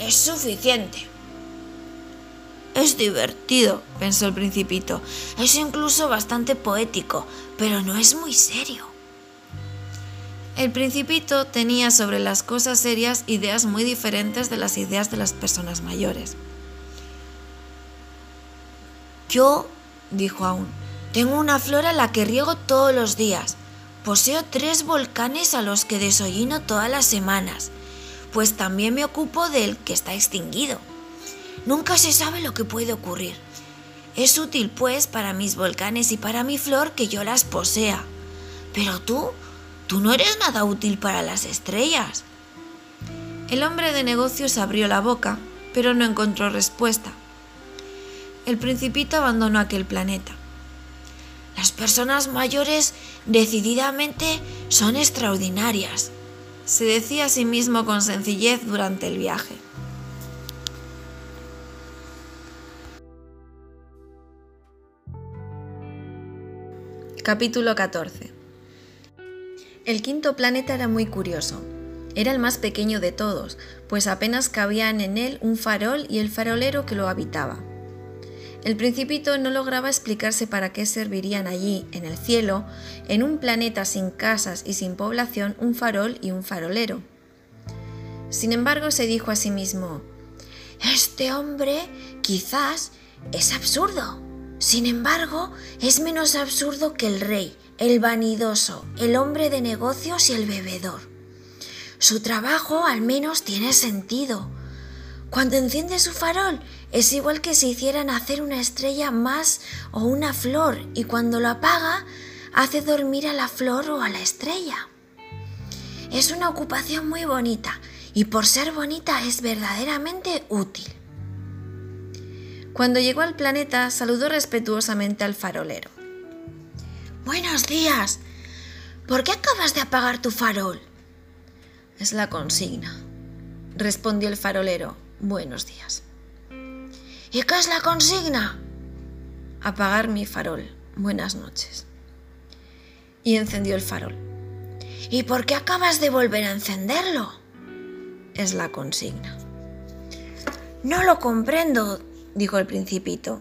Speaker 3: Es suficiente.
Speaker 2: Es divertido.
Speaker 1: Pensó el principito.
Speaker 2: Es incluso bastante poético, pero no es muy serio.
Speaker 1: El principito tenía sobre las cosas serias ideas muy diferentes de las ideas de las personas mayores.
Speaker 2: Yo
Speaker 1: Dijo aún.
Speaker 2: tengo una flor a la que riego todos los días. Poseo tres volcanes a los que desollino todas las semanas, pues también me ocupo del que está extinguido. Nunca se sabe lo que puede ocurrir. Es útil, pues, para mis volcanes y para mi flor que yo las posea. Pero tú, tú no eres nada útil para las estrellas.
Speaker 1: El hombre de negocios abrió la boca, pero no encontró respuesta. El principito abandonó aquel planeta.
Speaker 2: Las personas mayores decididamente son extraordinarias.
Speaker 1: se decía a sí mismo con sencillez durante el viaje. Capítulo 14 El quinto planeta era muy curioso. Era el más pequeño de todos, pues apenas cabían en él un farol y el farolero que lo habitaba. El principito no lograba explicarse para qué servirían allí, en el cielo, en un planeta sin casas y sin población, un farol y un farolero. Sin embargo, se dijo a sí mismo,
Speaker 2: Este hombre quizás es absurdo. Sin embargo, es menos absurdo que el rey, el vanidoso, el hombre de negocios y el bebedor. Su trabajo al menos tiene sentido. Cuando enciende su farol, es igual que si hicieran hacer una estrella más o una flor y cuando lo apaga hace dormir a la flor o a la estrella. Es una ocupación muy bonita y por ser bonita es verdaderamente útil.
Speaker 1: Cuando llegó al planeta saludó respetuosamente al farolero.
Speaker 2: Buenos días. ¿Por qué acabas de apagar tu farol?
Speaker 1: Es la consigna, respondió el farolero. Buenos días.
Speaker 2: ¿Y qué es la consigna?
Speaker 1: Apagar mi farol. Buenas noches. Y encendió el farol.
Speaker 2: ¿Y por qué acabas de volver a encenderlo?
Speaker 1: Es la consigna.
Speaker 2: No lo comprendo, dijo el principito.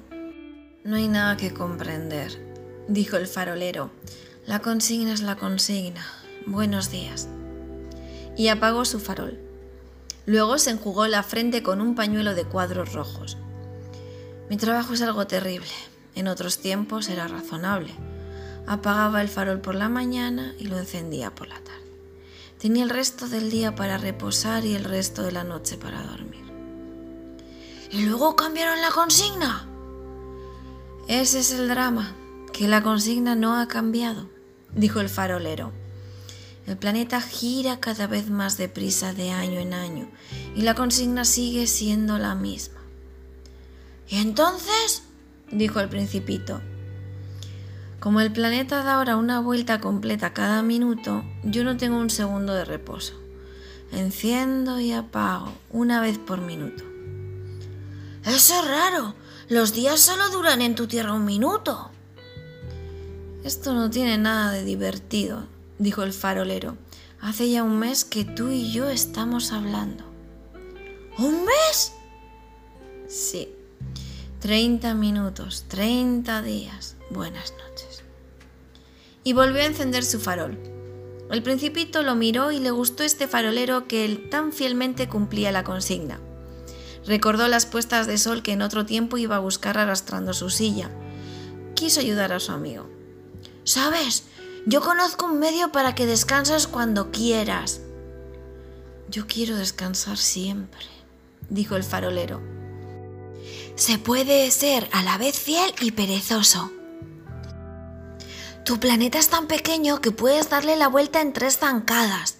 Speaker 1: No hay nada que comprender, dijo el farolero. La consigna es la consigna. Buenos días. Y apagó su farol. Luego se enjugó la frente con un pañuelo de cuadros rojos. Mi trabajo es algo terrible. En otros tiempos era razonable. Apagaba el farol por la mañana y lo encendía por la tarde. Tenía el resto del día para reposar y el resto de la noche para dormir.
Speaker 2: ¿Y luego cambiaron la consigna?
Speaker 1: Ese es el drama, que la consigna no ha cambiado, dijo el farolero. El planeta gira cada vez más deprisa de año en año y la consigna sigue siendo la misma.
Speaker 2: ¿Y entonces?
Speaker 1: dijo el principito. Como el planeta da ahora una vuelta completa cada minuto, yo no tengo un segundo de reposo. Enciendo y apago una vez por minuto.
Speaker 2: Eso es raro. Los días solo duran en tu tierra un minuto.
Speaker 1: Esto no tiene nada de divertido, dijo el farolero. Hace ya un mes que tú y yo estamos hablando.
Speaker 2: ¿Un mes?
Speaker 1: Sí. Treinta minutos, treinta días. Buenas noches. Y volvió a encender su farol. El principito lo miró y le gustó este farolero que él tan fielmente cumplía la consigna. Recordó las puestas de sol que en otro tiempo iba a buscar arrastrando su silla. Quiso ayudar a su amigo.
Speaker 2: ¿Sabes? Yo conozco un medio para que descanses cuando quieras.
Speaker 1: Yo quiero descansar siempre, dijo el farolero.
Speaker 2: Se puede ser a la vez fiel y perezoso. Tu planeta es tan pequeño que puedes darle la vuelta en tres zancadas.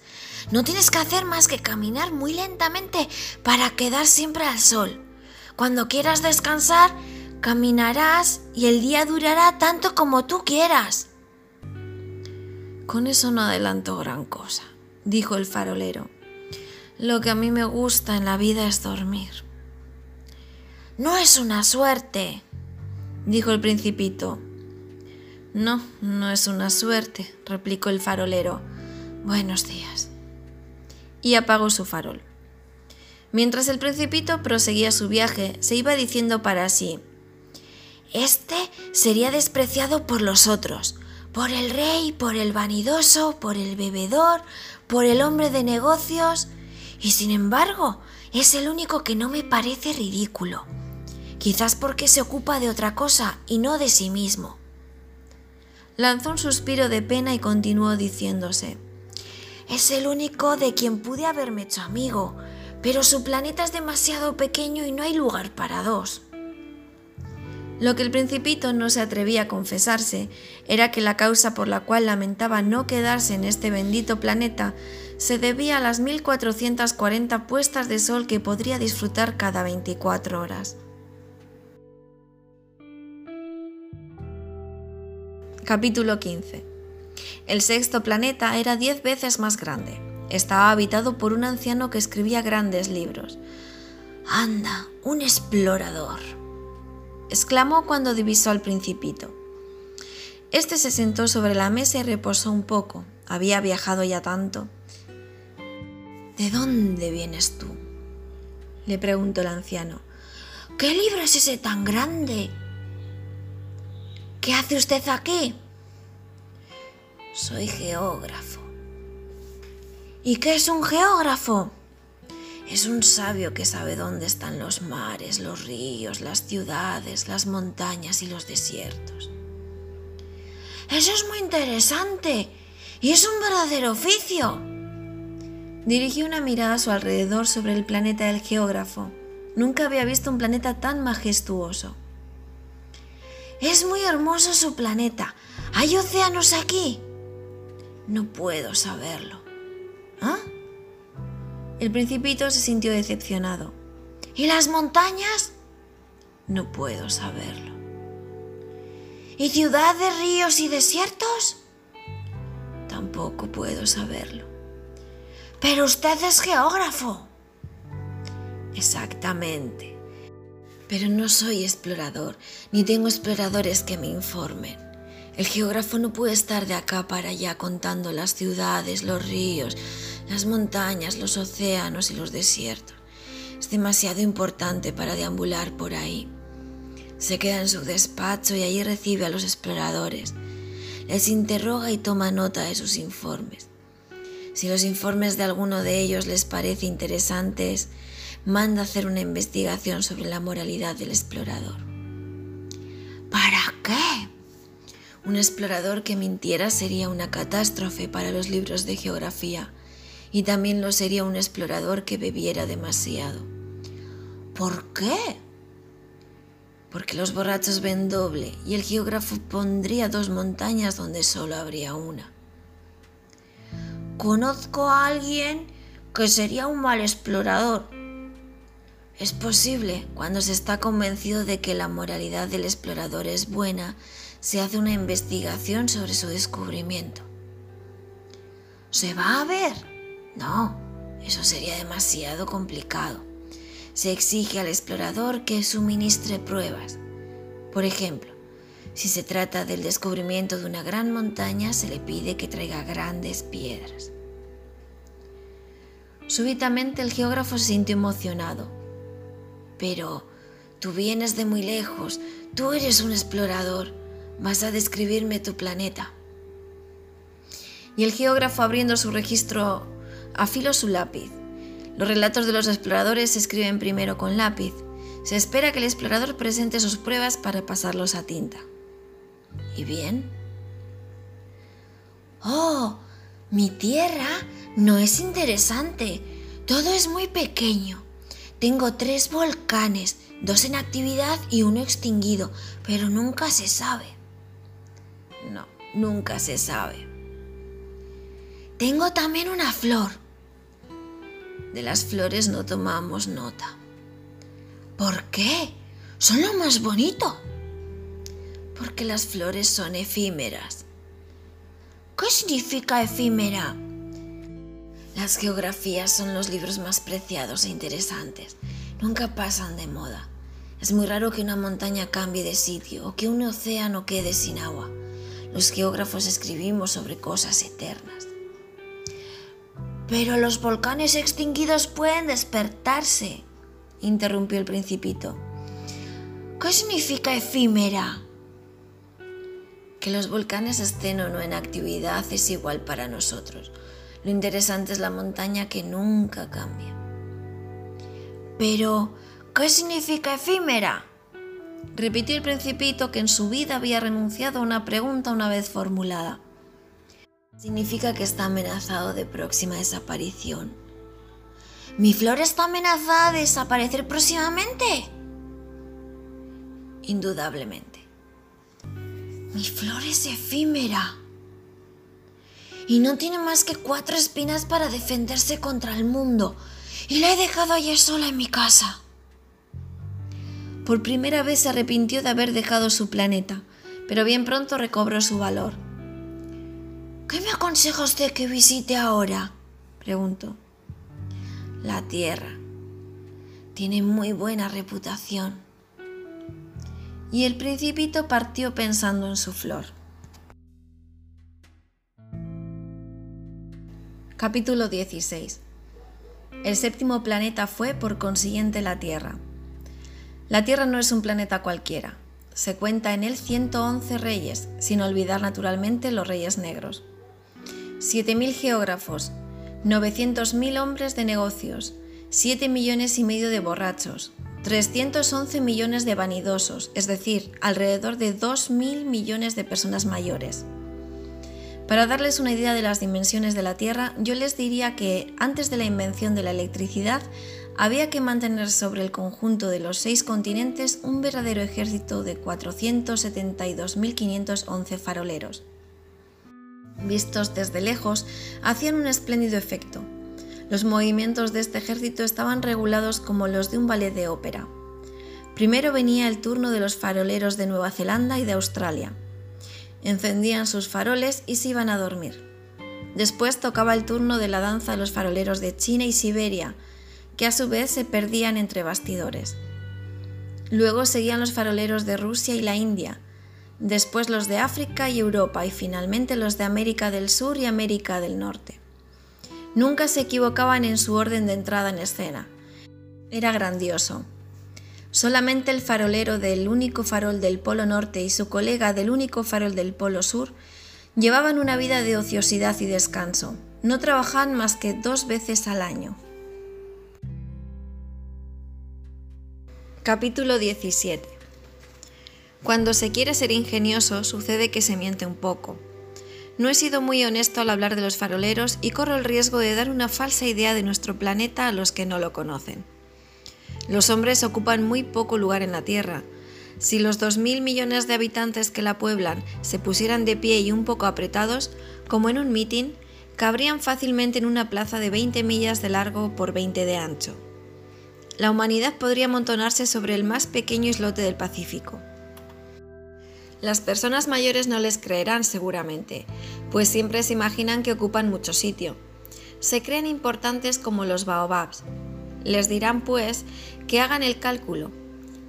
Speaker 2: No tienes que hacer más que caminar muy lentamente para quedar siempre al sol. Cuando quieras descansar, caminarás y el día durará tanto como tú quieras.
Speaker 1: Con eso no adelanto gran cosa, dijo el farolero. Lo que a mí me gusta en la vida es dormir.
Speaker 2: No es una suerte,
Speaker 1: dijo el principito. No, no es una suerte, replicó el farolero. Buenos días. Y apagó su farol. Mientras el principito proseguía su viaje, se iba diciendo para sí,
Speaker 2: Este sería despreciado por los otros, por el rey, por el vanidoso, por el bebedor, por el hombre de negocios, y sin embargo es el único que no me parece ridículo, quizás porque se ocupa de otra cosa y no de sí mismo.
Speaker 1: Lanzó un suspiro de pena y continuó diciéndose,
Speaker 2: es el único de quien pude haberme hecho amigo, pero su planeta es demasiado pequeño y no hay lugar para dos.
Speaker 1: Lo que el principito no se atrevía a confesarse era que la causa por la cual lamentaba no quedarse en este bendito planeta se debía a las 1440 puestas de sol que podría disfrutar cada 24 horas. Capítulo 15 El sexto planeta era diez veces más grande. Estaba habitado por un anciano que escribía grandes libros.
Speaker 2: Anda, un explorador,
Speaker 1: exclamó cuando divisó al principito. Este se sentó sobre la mesa y reposó un poco. Había viajado ya tanto.
Speaker 2: ¿De dónde vienes tú?
Speaker 1: le preguntó el anciano.
Speaker 2: ¿Qué libro es ese tan grande? ¿Qué hace usted aquí?
Speaker 3: Soy geógrafo.
Speaker 2: ¿Y qué es un geógrafo?
Speaker 3: Es un sabio que sabe dónde están los mares, los ríos, las ciudades, las montañas y los desiertos.
Speaker 2: Eso es muy interesante y es un verdadero oficio.
Speaker 1: Dirigió una mirada a su alrededor sobre el planeta del geógrafo. Nunca había visto un planeta tan majestuoso.
Speaker 2: Es muy hermoso su planeta. ¿Hay océanos aquí?
Speaker 3: No puedo saberlo.
Speaker 2: ¿Ah?
Speaker 1: El principito se sintió decepcionado.
Speaker 2: ¿Y las montañas?
Speaker 3: No puedo saberlo.
Speaker 2: ¿Y ciudades, ríos y desiertos?
Speaker 3: Tampoco puedo saberlo.
Speaker 2: Pero usted es geógrafo.
Speaker 3: Exactamente. Pero no soy explorador, ni tengo exploradores que me informen. El geógrafo no puede estar de acá para allá contando las ciudades, los ríos, las montañas, los océanos y los desiertos. Es demasiado importante para deambular por ahí. Se queda en su despacho y allí recibe a los exploradores. Les interroga y toma nota de sus informes. Si los informes de alguno de ellos les parece interesantes, manda hacer una investigación sobre la moralidad del explorador. Un explorador que mintiera sería una catástrofe para los libros de geografía y también lo sería un explorador que bebiera demasiado.
Speaker 2: ¿Por qué?
Speaker 3: Porque los borrachos ven doble y el geógrafo pondría dos montañas donde solo habría una.
Speaker 2: Conozco a alguien que sería un mal explorador.
Speaker 3: Es posible, cuando se está convencido de que la moralidad del explorador es buena, se hace una investigación sobre su descubrimiento.
Speaker 2: ¿Se va a ver?
Speaker 3: No, eso sería demasiado complicado. Se exige al explorador que suministre pruebas. Por ejemplo, si se trata del descubrimiento de una gran montaña, se le pide que traiga grandes piedras. Súbitamente el geógrafo se sintió emocionado. Pero tú vienes de muy lejos, tú eres un explorador vas a describirme tu planeta. Y el geógrafo abriendo su registro afiló su lápiz. Los relatos de los exploradores se escriben primero con lápiz. Se espera que el explorador presente sus pruebas para pasarlos a tinta. ¿Y bien?
Speaker 2: Oh, mi tierra no es interesante. Todo es muy pequeño. Tengo tres volcanes, dos en actividad y uno extinguido, pero nunca se sabe.
Speaker 3: No, nunca se sabe.
Speaker 2: Tengo también una flor.
Speaker 3: De las flores no tomamos nota.
Speaker 2: ¿Por qué? Son lo más bonito.
Speaker 3: Porque las flores son efímeras.
Speaker 2: ¿Qué significa efímera?
Speaker 3: Las geografías son los libros más preciados e interesantes. Nunca pasan de moda. Es muy raro que una montaña cambie de sitio o que un océano quede sin agua. Los geógrafos escribimos sobre cosas eternas.
Speaker 2: Pero los volcanes extinguidos pueden despertarse, interrumpió el principito. ¿Qué significa efímera?
Speaker 3: Que los volcanes estén o no en actividad es igual para nosotros. Lo interesante es la montaña que nunca cambia.
Speaker 2: Pero, ¿qué significa efímera?
Speaker 1: Repitió el principito que en su vida había renunciado a una pregunta una vez formulada.
Speaker 3: Significa que está amenazado de próxima desaparición.
Speaker 2: ¿Mi flor está amenazada de desaparecer próximamente?
Speaker 3: Indudablemente.
Speaker 2: Mi flor es efímera. Y no tiene más que cuatro espinas para defenderse contra el mundo. Y la he dejado ayer sola en mi casa.
Speaker 1: Por primera vez se arrepintió de haber dejado su planeta, pero bien pronto recobró su valor.
Speaker 2: ¿Qué me aconseja usted que visite ahora?
Speaker 1: preguntó.
Speaker 3: La Tierra. Tiene muy buena reputación.
Speaker 1: Y el principito partió pensando en su flor. Capítulo 16. El séptimo planeta fue, por consiguiente, la Tierra. La Tierra no es un planeta cualquiera. Se cuenta en él 111 reyes, sin olvidar naturalmente los reyes negros. 7.000 geógrafos, 900.000 hombres de negocios, 7 millones y medio de borrachos, 311 millones de vanidosos, es decir, alrededor de 2.000 millones de personas mayores. Para darles una idea de las dimensiones de la Tierra, yo les diría que antes de la invención de la electricidad había que mantener sobre el conjunto de los seis continentes un verdadero ejército de 472.511 faroleros. Vistos desde lejos, hacían un espléndido efecto. Los movimientos de este ejército estaban regulados como los de un ballet de ópera. Primero venía el turno de los faroleros de Nueva Zelanda y de Australia. Encendían sus faroles y se iban a dormir. Después tocaba el turno de la danza de los faroleros de China y Siberia, que a su vez se perdían entre bastidores. Luego seguían los faroleros de Rusia y la India, después los de África y Europa y finalmente los de América del Sur y América del Norte. Nunca se equivocaban en su orden de entrada en escena. Era grandioso. Solamente el farolero del único farol del Polo Norte y su colega del único farol del Polo Sur llevaban una vida de ociosidad y descanso. No trabajaban más que dos veces al año. Capítulo 17 Cuando se quiere ser ingenioso sucede que se miente un poco. No he sido muy honesto al hablar de los faroleros y corro el riesgo de dar una falsa idea de nuestro planeta a los que no lo conocen. Los hombres ocupan muy poco lugar en la Tierra. Si los 2.000 millones de habitantes que la pueblan se pusieran de pie y un poco apretados, como en un mitin, cabrían fácilmente en una plaza de 20 millas de largo por 20 de ancho la humanidad podría amontonarse sobre el más pequeño islote del Pacífico. Las personas mayores no les creerán seguramente, pues siempre se imaginan que ocupan mucho sitio. Se creen importantes como los baobabs. Les dirán, pues, que hagan el cálculo.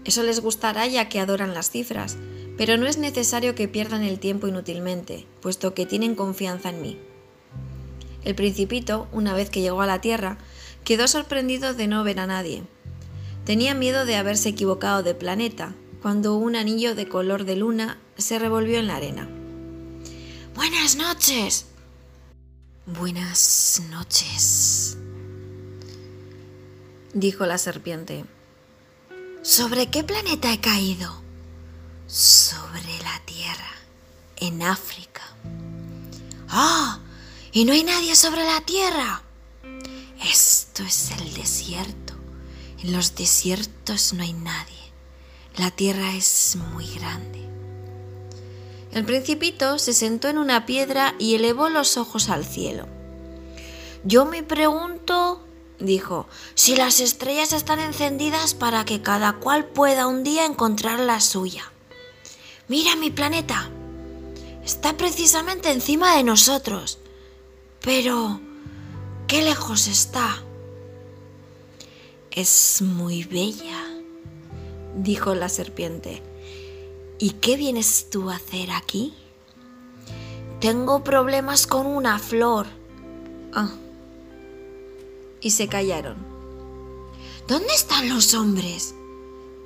Speaker 1: Eso les gustará ya que adoran las cifras, pero no es necesario que pierdan el tiempo inútilmente, puesto que tienen confianza en mí. El principito, una vez que llegó a la Tierra, quedó sorprendido de no ver a nadie. Tenía miedo de haberse equivocado de planeta, cuando un anillo de color de luna se revolvió en la arena.
Speaker 2: Buenas noches.
Speaker 3: Buenas noches, dijo la serpiente.
Speaker 2: ¿Sobre qué planeta he caído?
Speaker 3: Sobre la Tierra, en África.
Speaker 2: ¡Ah! ¿Y no hay nadie sobre la Tierra?
Speaker 3: Esto es el desierto. En los desiertos no hay nadie. La tierra es muy grande.
Speaker 1: El principito se sentó en una piedra y elevó los ojos al cielo.
Speaker 2: Yo me pregunto, dijo, si las estrellas están encendidas para que cada cual pueda un día encontrar la suya. Mira mi planeta. Está precisamente encima de nosotros. Pero, ¿qué lejos está?
Speaker 3: Es muy bella, dijo la serpiente. ¿Y qué vienes tú a hacer aquí?
Speaker 2: Tengo problemas con una flor.
Speaker 1: Ah. Y se callaron.
Speaker 2: ¿Dónde están los hombres?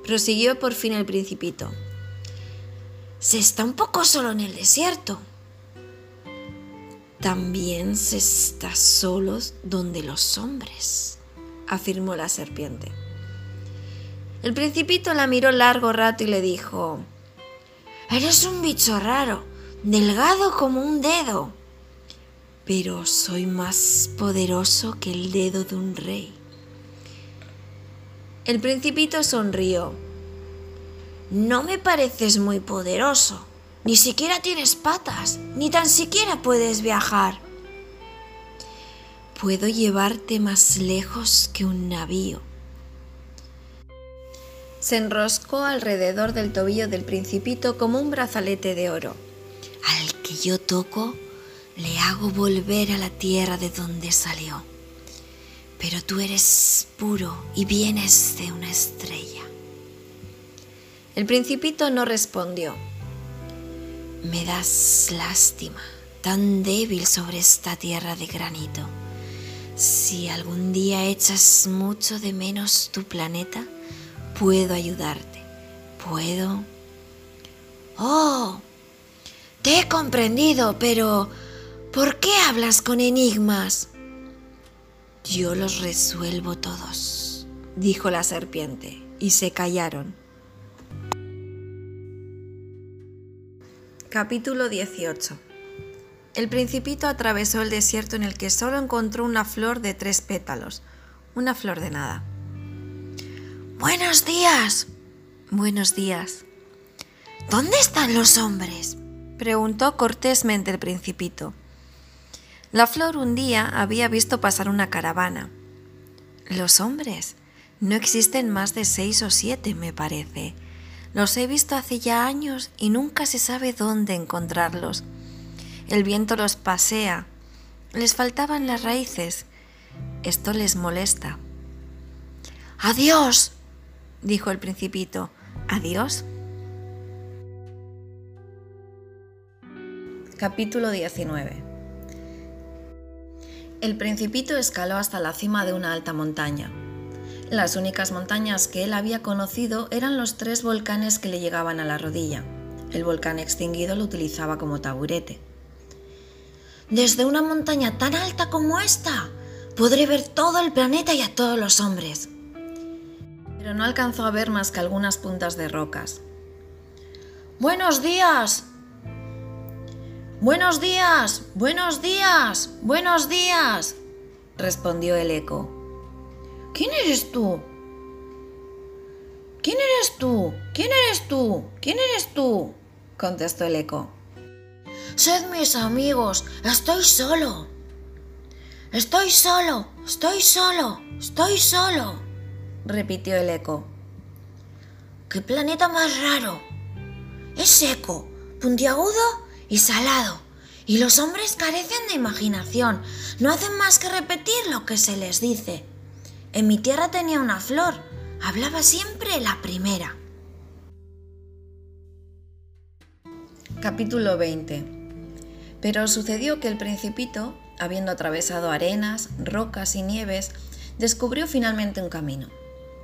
Speaker 1: Prosiguió por fin el principito.
Speaker 2: Se está un poco solo en el desierto.
Speaker 3: También se está solo donde los hombres afirmó la serpiente.
Speaker 1: El principito la miró largo rato y le dijo,
Speaker 2: Eres un bicho raro, delgado como un dedo.
Speaker 3: Pero soy más poderoso que el dedo de un rey.
Speaker 1: El principito sonrió.
Speaker 2: No me pareces muy poderoso. Ni siquiera tienes patas, ni tan siquiera puedes viajar
Speaker 3: puedo llevarte más lejos que un navío.
Speaker 1: Se enroscó alrededor del tobillo del principito como un brazalete de oro.
Speaker 3: Al que yo toco, le hago volver a la tierra de donde salió.
Speaker 2: pero tú eres puro y vienes de una estrella.
Speaker 1: El principito no respondió.
Speaker 2: Me das lástima, tan débil sobre esta tierra de granito. Si algún día echas mucho de menos tu planeta, puedo ayudarte. Puedo... Oh, te he comprendido, pero ¿por qué hablas con enigmas? Yo los resuelvo todos, dijo la serpiente, y se callaron.
Speaker 1: Capítulo 18 El principito atravesó el desierto en el que solo encontró una flor de tres pétalos, una flor de nada.
Speaker 2: Buenos días.
Speaker 1: Buenos días.
Speaker 2: ¿Dónde están los hombres?
Speaker 1: preguntó cortésmente el principito. La flor un día había visto pasar una caravana. Los hombres. No existen más de seis o siete, me parece. Los he visto hace ya años y nunca se sabe dónde encontrarlos. El viento los pasea. Les faltaban las raíces. Esto les molesta.
Speaker 2: Adiós,
Speaker 1: dijo el principito. Adiós. Capítulo 19 El principito escaló hasta la cima de una alta montaña. Las únicas montañas que él había conocido eran los tres volcanes que le llegaban a la rodilla. El volcán extinguido lo utilizaba como taburete.
Speaker 2: Desde una montaña tan alta como esta, podré ver todo el planeta y a todos los hombres.
Speaker 1: Pero no alcanzó a ver más que algunas puntas de rocas.
Speaker 2: Buenos días, Buenos días, buenos días, buenos días,
Speaker 1: respondió el eco.
Speaker 2: ¿Quién eres tú? ¿Quién eres tú? ¿Quién eres tú? ¿Quién eres tú?
Speaker 1: contestó el eco.
Speaker 2: Sed mis amigos, estoy solo. Estoy solo, estoy solo, estoy solo, repitió el eco. ¡Qué planeta más raro! Es seco, puntiagudo y salado. Y los hombres carecen de imaginación, no hacen más que repetir lo que se les dice. En mi tierra tenía una flor, hablaba siempre la primera.
Speaker 1: Capítulo 20 Pero sucedió que el principito, habiendo atravesado arenas, rocas y nieves, descubrió finalmente un camino.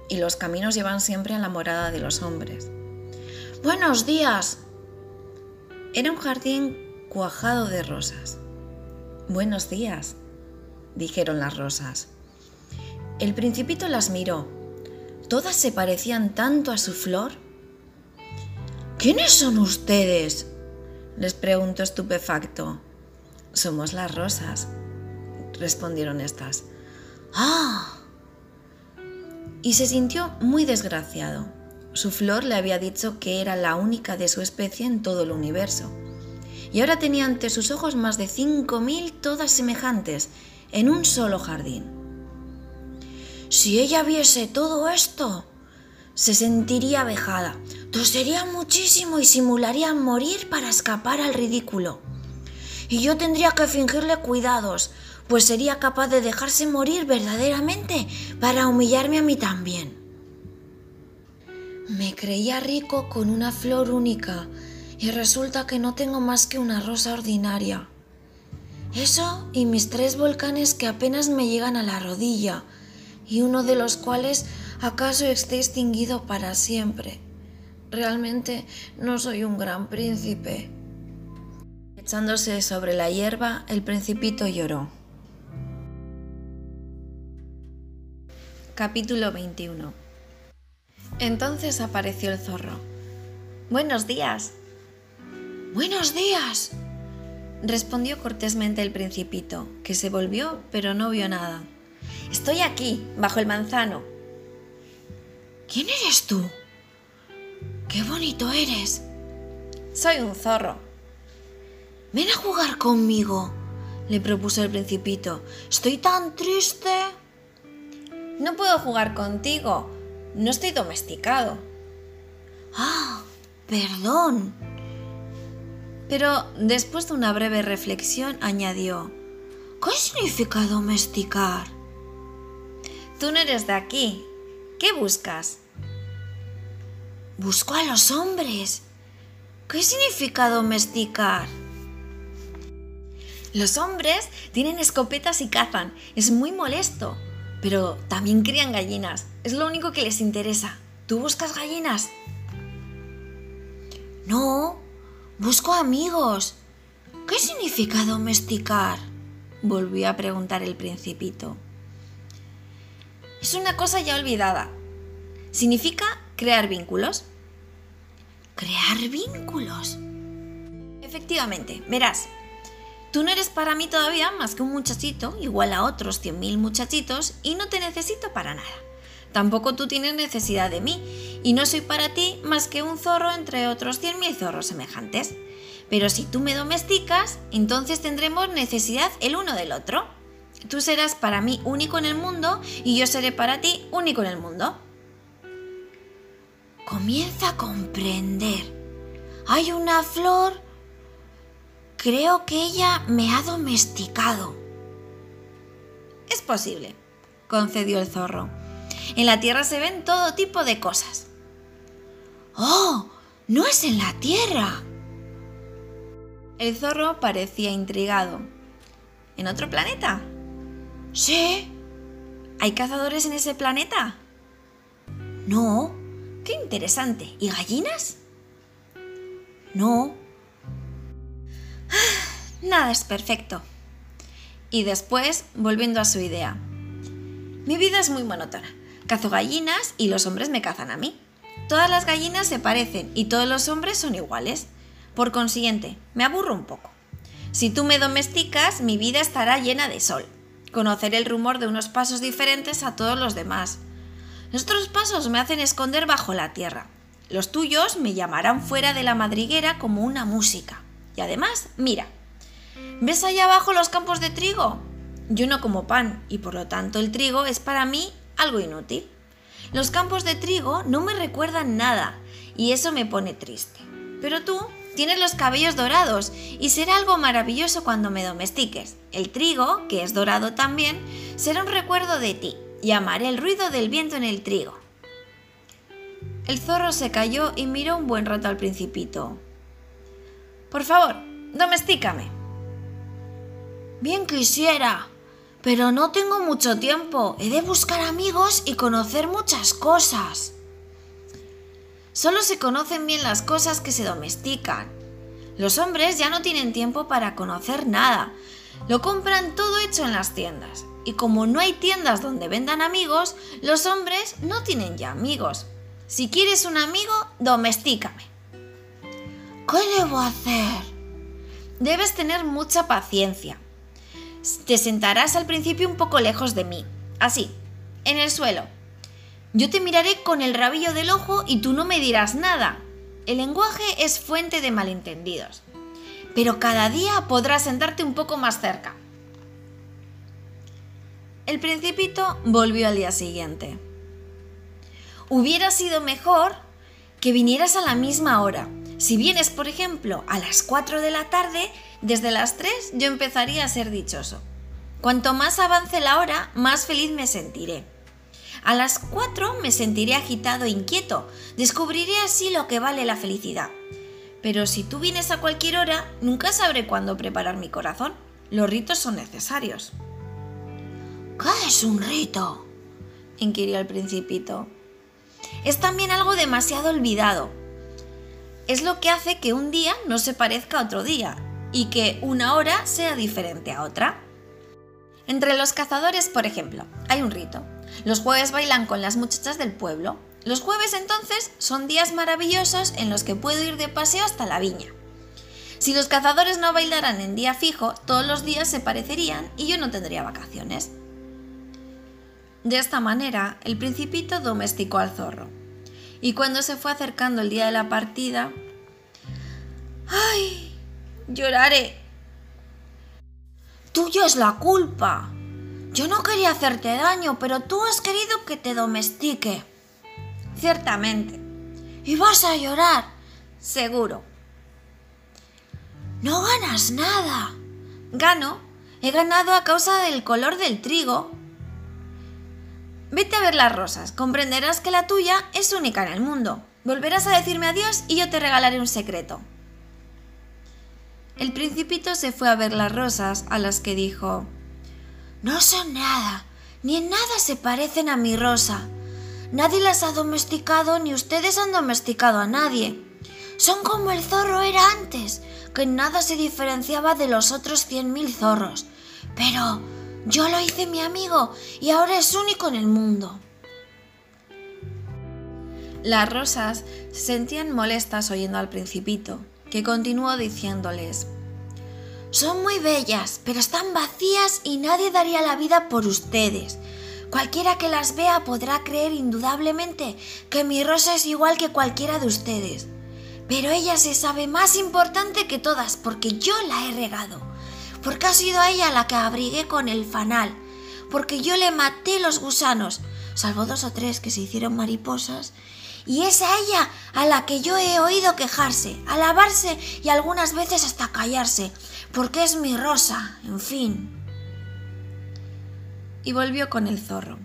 Speaker 1: Y los caminos llevan siempre a la morada de los hombres.
Speaker 2: Buenos días,
Speaker 1: era un jardín cuajado de rosas. Buenos días, dijeron las rosas. El principito las miró. Todas se parecían tanto a su flor.
Speaker 2: ¿Quiénes son ustedes?
Speaker 1: Les preguntó estupefacto. Somos las rosas, respondieron estas.
Speaker 2: ¡Ah!
Speaker 1: Y se sintió muy desgraciado su flor le había dicho que era la única de su especie en todo el universo. Y ahora tenía ante sus ojos más de cinco mil todas semejantes en un solo jardín.
Speaker 2: Si ella viese todo esto, se sentiría vejada, tosería muchísimo y simularía morir para escapar al ridículo. Y yo tendría que fingirle cuidados, pues sería capaz de dejarse morir verdaderamente para humillarme a mí también. Me creía rico con una flor única y resulta que no tengo más que una rosa ordinaria. Eso y mis tres volcanes que apenas me llegan a la rodilla y uno de los cuales acaso esté extinguido para siempre. Realmente no soy un gran príncipe.
Speaker 1: Echándose sobre la hierba, el principito lloró. Capítulo 21 entonces apareció el zorro. Buenos días.
Speaker 2: Buenos días.
Speaker 1: Respondió cortésmente el principito, que se volvió pero no vio nada. Estoy aquí, bajo el manzano.
Speaker 2: ¿Quién eres tú? ¡Qué bonito eres!
Speaker 1: Soy un zorro.
Speaker 2: Ven a jugar conmigo, le propuso el principito. Estoy tan triste.
Speaker 1: No puedo jugar contigo, no estoy domesticado.
Speaker 2: Ah, perdón.
Speaker 1: Pero después de una breve reflexión añadió,
Speaker 2: ¿qué significa domesticar?
Speaker 1: Tú no eres de aquí. ¿Qué buscas?
Speaker 2: Busco a los hombres. ¿Qué significa domesticar?
Speaker 1: Los hombres tienen escopetas y cazan. Es muy molesto. Pero también crían gallinas. Es lo único que les interesa. ¿Tú buscas gallinas?
Speaker 2: No, busco amigos. ¿Qué significa domesticar?
Speaker 1: Volvió a preguntar el principito. Es una cosa ya olvidada. Significa crear vínculos.
Speaker 2: ¿Crear vínculos?
Speaker 1: Efectivamente, verás. Tú no eres para mí todavía más que un muchachito, igual a otros 100.000 muchachitos, y no te necesito para nada. Tampoco tú tienes necesidad de mí, y no soy para ti más que un zorro entre otros 100.000 zorros semejantes. Pero si tú me domesticas, entonces tendremos necesidad el uno del otro. Tú serás para mí único en el mundo y yo seré para ti único en el mundo.
Speaker 2: Comienza a comprender. Hay una flor Creo que ella me ha domesticado.
Speaker 1: Es posible, concedió el zorro. En la tierra se ven todo tipo de cosas.
Speaker 2: ¡Oh! No es en la tierra.
Speaker 1: El zorro parecía intrigado. ¿En otro planeta?
Speaker 2: Sí.
Speaker 1: ¿Hay cazadores en ese planeta?
Speaker 2: No.
Speaker 1: Qué interesante. ¿Y gallinas?
Speaker 2: No.
Speaker 1: Nada es perfecto. Y después, volviendo a su idea. Mi vida es muy monótona. Cazo gallinas y los hombres me cazan a mí. Todas las gallinas se parecen y todos los hombres son iguales. Por consiguiente, me aburro un poco. Si tú me domesticas, mi vida estará llena de sol. Conoceré el rumor de unos pasos diferentes a todos los demás. Los otros pasos me hacen esconder bajo la tierra. Los tuyos me llamarán fuera de la madriguera como una música. Y además, mira, ¿ves allá abajo los campos de trigo? Yo no como pan y por lo tanto el trigo es para mí algo inútil. Los campos de trigo no me recuerdan nada y eso me pone triste. Pero tú tienes los cabellos dorados y será algo maravilloso cuando me domestiques. El trigo, que es dorado también, será un recuerdo de ti y amaré el ruido del viento en el trigo. El zorro se cayó y miró un buen rato al principito. Por favor, domestícame.
Speaker 2: Bien quisiera, pero no tengo mucho tiempo. He de buscar amigos y conocer muchas cosas.
Speaker 1: Solo se conocen bien las cosas que se domestican. Los hombres ya no tienen tiempo para conocer nada. Lo compran todo hecho en las tiendas. Y como no hay tiendas donde vendan amigos, los hombres no tienen ya amigos. Si quieres un amigo, domestícame.
Speaker 2: ¿Qué debo hacer?
Speaker 1: Debes tener mucha paciencia. Te sentarás al principio un poco lejos de mí, así, en el suelo. Yo te miraré con el rabillo del ojo y tú no me dirás nada. El lenguaje es fuente de malentendidos. Pero cada día podrás sentarte un poco más cerca. El principito volvió al día siguiente. Hubiera sido mejor que vinieras a la misma hora, si vienes, por ejemplo, a las 4 de la tarde, desde las 3 yo empezaría a ser dichoso. Cuanto más avance la hora, más feliz me sentiré. A las 4 me sentiré agitado e inquieto, descubriré así lo que vale la felicidad. Pero si tú vienes a cualquier hora, nunca sabré cuándo preparar mi corazón. Los ritos son necesarios.
Speaker 2: ¿Qué es un rito?
Speaker 1: inquirió el principito. Es también algo demasiado olvidado, es lo que hace que un día no se parezca a otro día y que una hora sea diferente a otra. Entre los cazadores, por ejemplo, hay un rito. Los jueves bailan con las muchachas del pueblo. Los jueves entonces son días maravillosos en los que puedo ir de paseo hasta la viña. Si los cazadores no bailaran en día fijo, todos los días se parecerían y yo no tendría vacaciones. De esta manera, el principito domesticó al zorro. Y cuando se fue acercando el día de la partida... ¡Ay! Lloraré.
Speaker 2: Tuyo es la culpa. Yo no quería hacerte daño, pero tú has querido que te domestique.
Speaker 1: Ciertamente.
Speaker 2: ¿Y vas a llorar?
Speaker 1: Seguro.
Speaker 2: No ganas nada.
Speaker 1: Gano. He ganado a causa del color del trigo. Vete a ver las rosas, comprenderás que la tuya es única en el mundo. Volverás a decirme adiós y yo te regalaré un secreto. El principito se fue a ver las rosas, a las que dijo
Speaker 2: No son nada, ni en nada se parecen a mi rosa. Nadie las ha domesticado ni ustedes han domesticado a nadie. Son como el zorro era antes, que en nada se diferenciaba de los otros cien mil zorros. Pero yo lo hice mi amigo y ahora es único en el mundo.
Speaker 1: Las rosas se sentían molestas oyendo al principito, que continuó diciéndoles
Speaker 2: Son muy bellas, pero están vacías y nadie daría la vida por ustedes. Cualquiera que las vea podrá creer indudablemente que mi rosa es igual que cualquiera de ustedes. Pero ella se sabe más importante que todas porque yo la he regado. Porque ha sido ella la que abrigué con el fanal. Porque yo le maté los gusanos, salvo dos o tres que se hicieron mariposas. Y es a ella a la que yo he oído quejarse, alabarse y algunas veces hasta callarse. Porque es mi rosa, en fin
Speaker 1: y volvió con el zorro.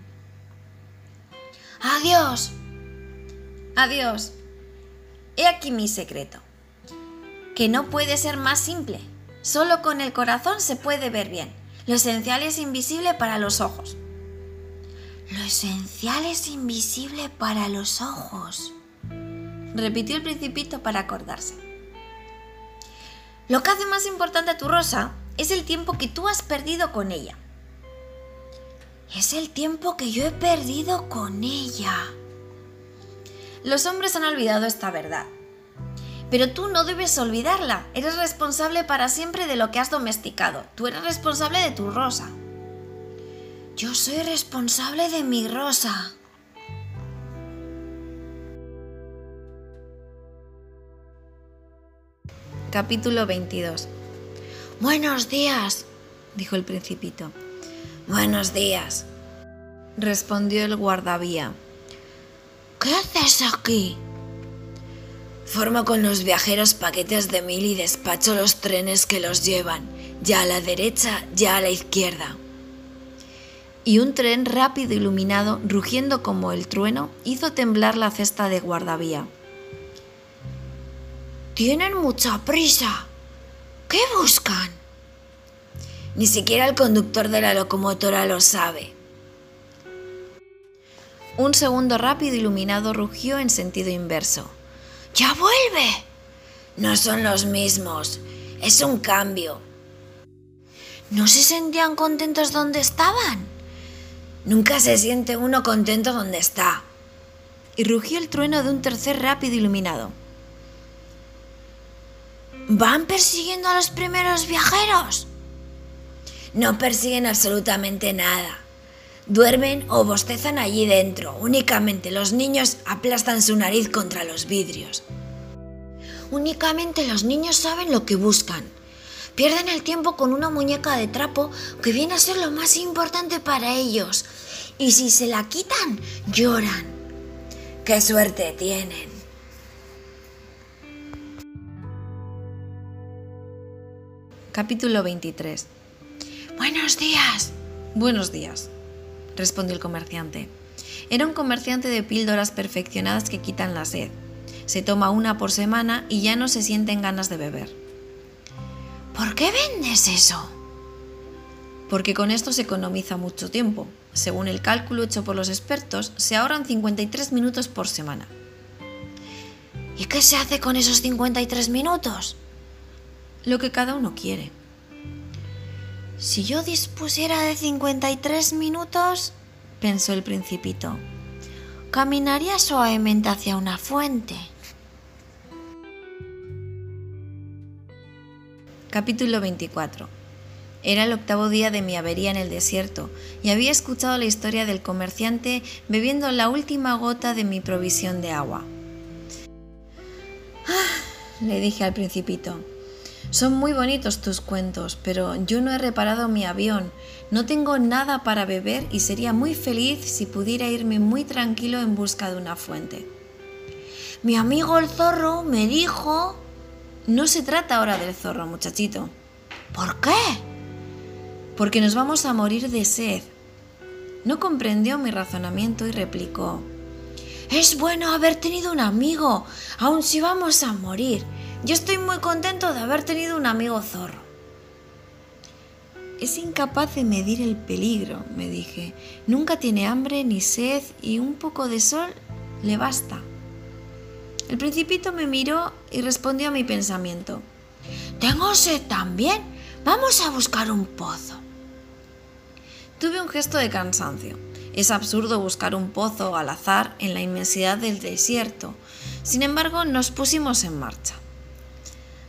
Speaker 2: Adiós.
Speaker 1: Adiós. He aquí mi secreto. Que no puede ser más simple. Solo con el corazón se puede ver bien. Lo esencial es invisible para los ojos.
Speaker 2: Lo esencial es invisible para los ojos.
Speaker 1: Repitió el principito para acordarse. Lo que hace más importante a tu rosa es el tiempo que tú has perdido con ella.
Speaker 2: Es el tiempo que yo he perdido con ella.
Speaker 1: Los hombres han olvidado esta verdad. Pero tú no debes olvidarla. Eres responsable para siempre de lo que has domesticado. Tú eres responsable de tu rosa.
Speaker 2: Yo soy responsable de mi rosa.
Speaker 1: Capítulo 22
Speaker 2: Buenos días,
Speaker 1: dijo el principito.
Speaker 3: Buenos días,
Speaker 1: respondió el guardavía.
Speaker 2: ¿Qué haces aquí?
Speaker 3: Formo con los viajeros paquetes de mil y despacho los trenes que los llevan, ya a la derecha, ya a la izquierda.
Speaker 1: Y un tren rápido iluminado, rugiendo como el trueno, hizo temblar la cesta de guardavía.
Speaker 2: Tienen mucha prisa. ¿Qué buscan?
Speaker 3: Ni siquiera el conductor de la locomotora lo sabe.
Speaker 1: Un segundo rápido iluminado rugió en sentido inverso.
Speaker 2: ¡Ya vuelve!
Speaker 3: No son los mismos. Es un cambio.
Speaker 2: ¿No se sentían contentos donde estaban?
Speaker 3: Nunca se siente uno contento donde está.
Speaker 1: Y rugió el trueno de un tercer rápido iluminado.
Speaker 2: ¿Van persiguiendo a los primeros viajeros?
Speaker 3: No persiguen absolutamente nada. Duermen o bostezan allí dentro. Únicamente los niños aplastan su nariz contra los vidrios.
Speaker 2: Únicamente los niños saben lo que buscan. Pierden el tiempo con una muñeca de trapo que viene a ser lo más importante para ellos. Y si se la quitan, lloran.
Speaker 3: ¡Qué suerte tienen!
Speaker 1: Capítulo 23
Speaker 2: Buenos días.
Speaker 1: Buenos días, respondió el comerciante. Era un comerciante de píldoras perfeccionadas que quitan la sed. Se toma una por semana y ya no se sienten ganas de beber.
Speaker 2: ¿Por qué vendes eso?
Speaker 1: Porque con esto se economiza mucho tiempo. Según el cálculo hecho por los expertos, se ahorran 53 minutos por semana.
Speaker 2: ¿Y qué se hace con esos 53 minutos?
Speaker 1: Lo que cada uno quiere.
Speaker 2: Si yo dispusiera de 53 minutos, pensó el principito, caminaría suavemente hacia una fuente.
Speaker 1: Capítulo 24 Era el octavo día de mi avería en el desierto y había escuchado la historia del comerciante bebiendo la última gota de mi provisión de agua. Ah, le dije al principito, son muy bonitos tus cuentos, pero yo no he reparado mi avión, no tengo nada para beber y sería muy feliz si pudiera irme muy tranquilo en busca de una fuente.
Speaker 2: Mi amigo el zorro me dijo...
Speaker 1: No se trata ahora del zorro, muchachito.
Speaker 2: ¿Por qué?
Speaker 1: Porque nos vamos a morir de sed. No comprendió mi razonamiento y replicó, Es bueno haber tenido un amigo, aun si vamos a morir. Yo estoy muy contento de haber tenido un amigo zorro. Es incapaz de medir el peligro, me dije. Nunca tiene hambre ni sed y un poco de sol le basta. El principito me miró y respondió a mi pensamiento. Tengo sed también. Vamos a buscar un pozo. Tuve un gesto de cansancio. Es absurdo buscar un pozo al azar en la inmensidad del desierto. Sin embargo, nos pusimos en marcha.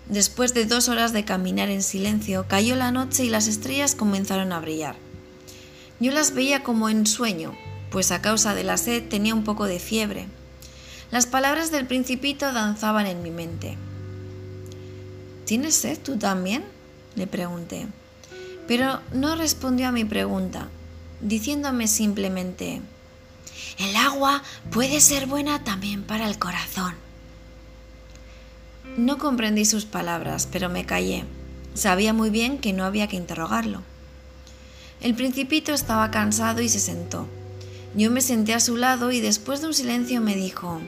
Speaker 1: Después de dos horas de caminar en silencio, cayó la noche y las estrellas comenzaron a brillar. Yo las veía como en sueño, pues a causa de la sed tenía un poco de fiebre. Las palabras del principito danzaban en mi mente. ¿Tienes sed tú también? le pregunté. Pero no respondió a mi pregunta, diciéndome simplemente, el agua puede ser buena también para el corazón. No comprendí sus palabras, pero me callé. Sabía muy bien que no había que interrogarlo. El principito estaba cansado y se sentó. Yo me senté a su lado y después de un silencio me dijo,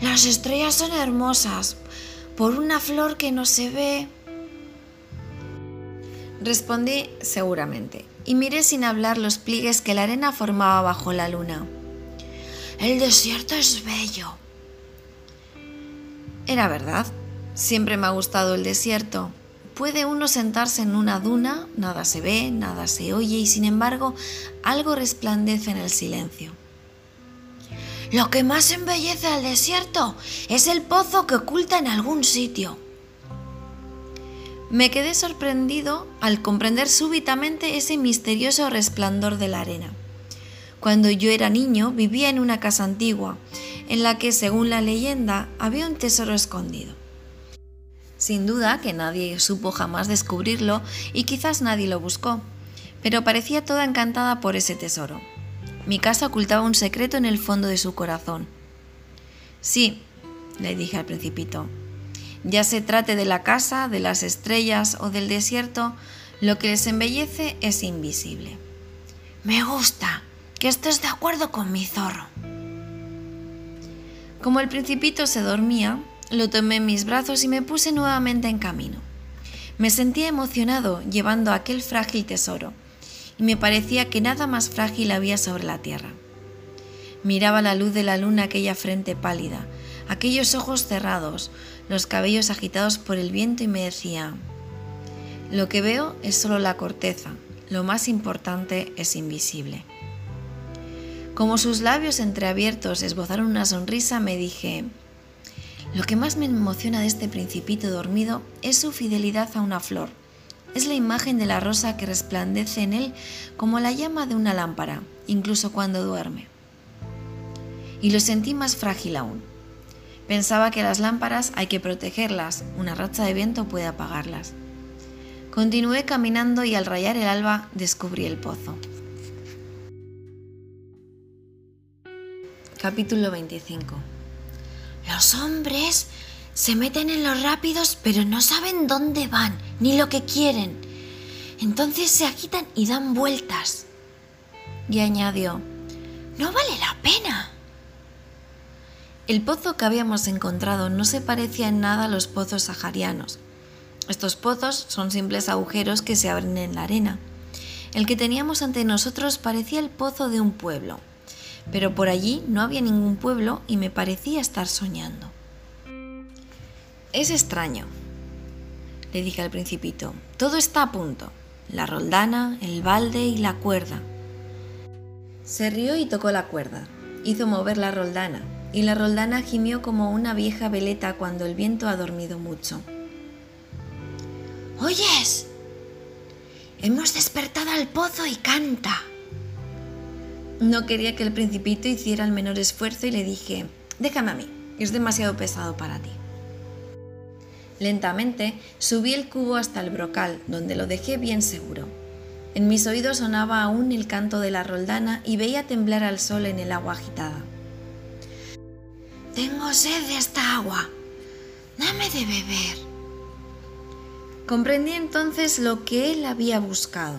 Speaker 1: Las estrellas son hermosas, por una flor que no se ve. Respondí seguramente y miré sin hablar los pliegues que la arena formaba bajo la luna. El desierto es bello. Era verdad, siempre me ha gustado el desierto. Puede uno sentarse en una duna, nada se ve, nada se oye y sin embargo algo resplandece en el silencio. Lo que más embellece al desierto es el pozo que oculta en algún sitio. Me quedé sorprendido al comprender súbitamente ese misterioso resplandor de la arena. Cuando yo era niño vivía en una casa antigua, en la que, según la leyenda, había un tesoro escondido. Sin duda que nadie supo jamás descubrirlo y quizás nadie lo buscó, pero parecía toda encantada por ese tesoro. Mi casa ocultaba un secreto en el fondo de su corazón. Sí, le dije al principito, ya se trate de la casa, de las estrellas o del desierto, lo que les embellece es invisible. Me gusta que estés de acuerdo con mi zorro. Como el principito se dormía, lo tomé en mis brazos y me puse nuevamente en camino. Me sentía emocionado llevando aquel frágil tesoro, y me parecía que nada más frágil había sobre la tierra. Miraba la luz de la luna aquella frente pálida, aquellos ojos cerrados, los cabellos agitados por el viento y me decía, lo que veo es solo la corteza, lo más importante es invisible. Como sus labios entreabiertos esbozaron una sonrisa, me dije, lo que más me emociona de este principito dormido es su fidelidad a una flor. Es la imagen de la rosa que resplandece en él como la llama de una lámpara, incluso cuando duerme. Y lo sentí más frágil aún Pensaba que las lámparas hay que protegerlas, una racha de viento puede apagarlas. Continué caminando y al rayar el alba descubrí el pozo. Capítulo 25
Speaker 2: Los hombres se meten en los rápidos pero no saben dónde van ni lo que quieren. Entonces se agitan y dan vueltas.
Speaker 1: Y añadió,
Speaker 2: no vale la pena.
Speaker 1: El pozo que habíamos encontrado no se parecía en nada a los pozos saharianos. Estos pozos son simples agujeros que se abren en la arena. El que teníamos ante nosotros parecía el pozo de un pueblo, pero por allí no había ningún pueblo y me parecía estar soñando. Es extraño, le dije al principito. Todo está a punto. La roldana, el balde y la cuerda. Se rió y tocó la cuerda. Hizo mover la roldana y la roldana gimió como una vieja veleta cuando el viento ha dormido mucho.
Speaker 2: ¿Oyes? Hemos despertado al pozo y canta.
Speaker 1: No quería que el principito hiciera el menor esfuerzo y le dije, déjame a mí, es demasiado pesado para ti. Lentamente subí el cubo hasta el brocal, donde lo dejé bien seguro. En mis oídos sonaba aún el canto de la roldana y veía temblar al sol en el agua agitada.
Speaker 2: Tengo sed de esta agua. Dame de beber.
Speaker 1: Comprendí entonces lo que él había buscado.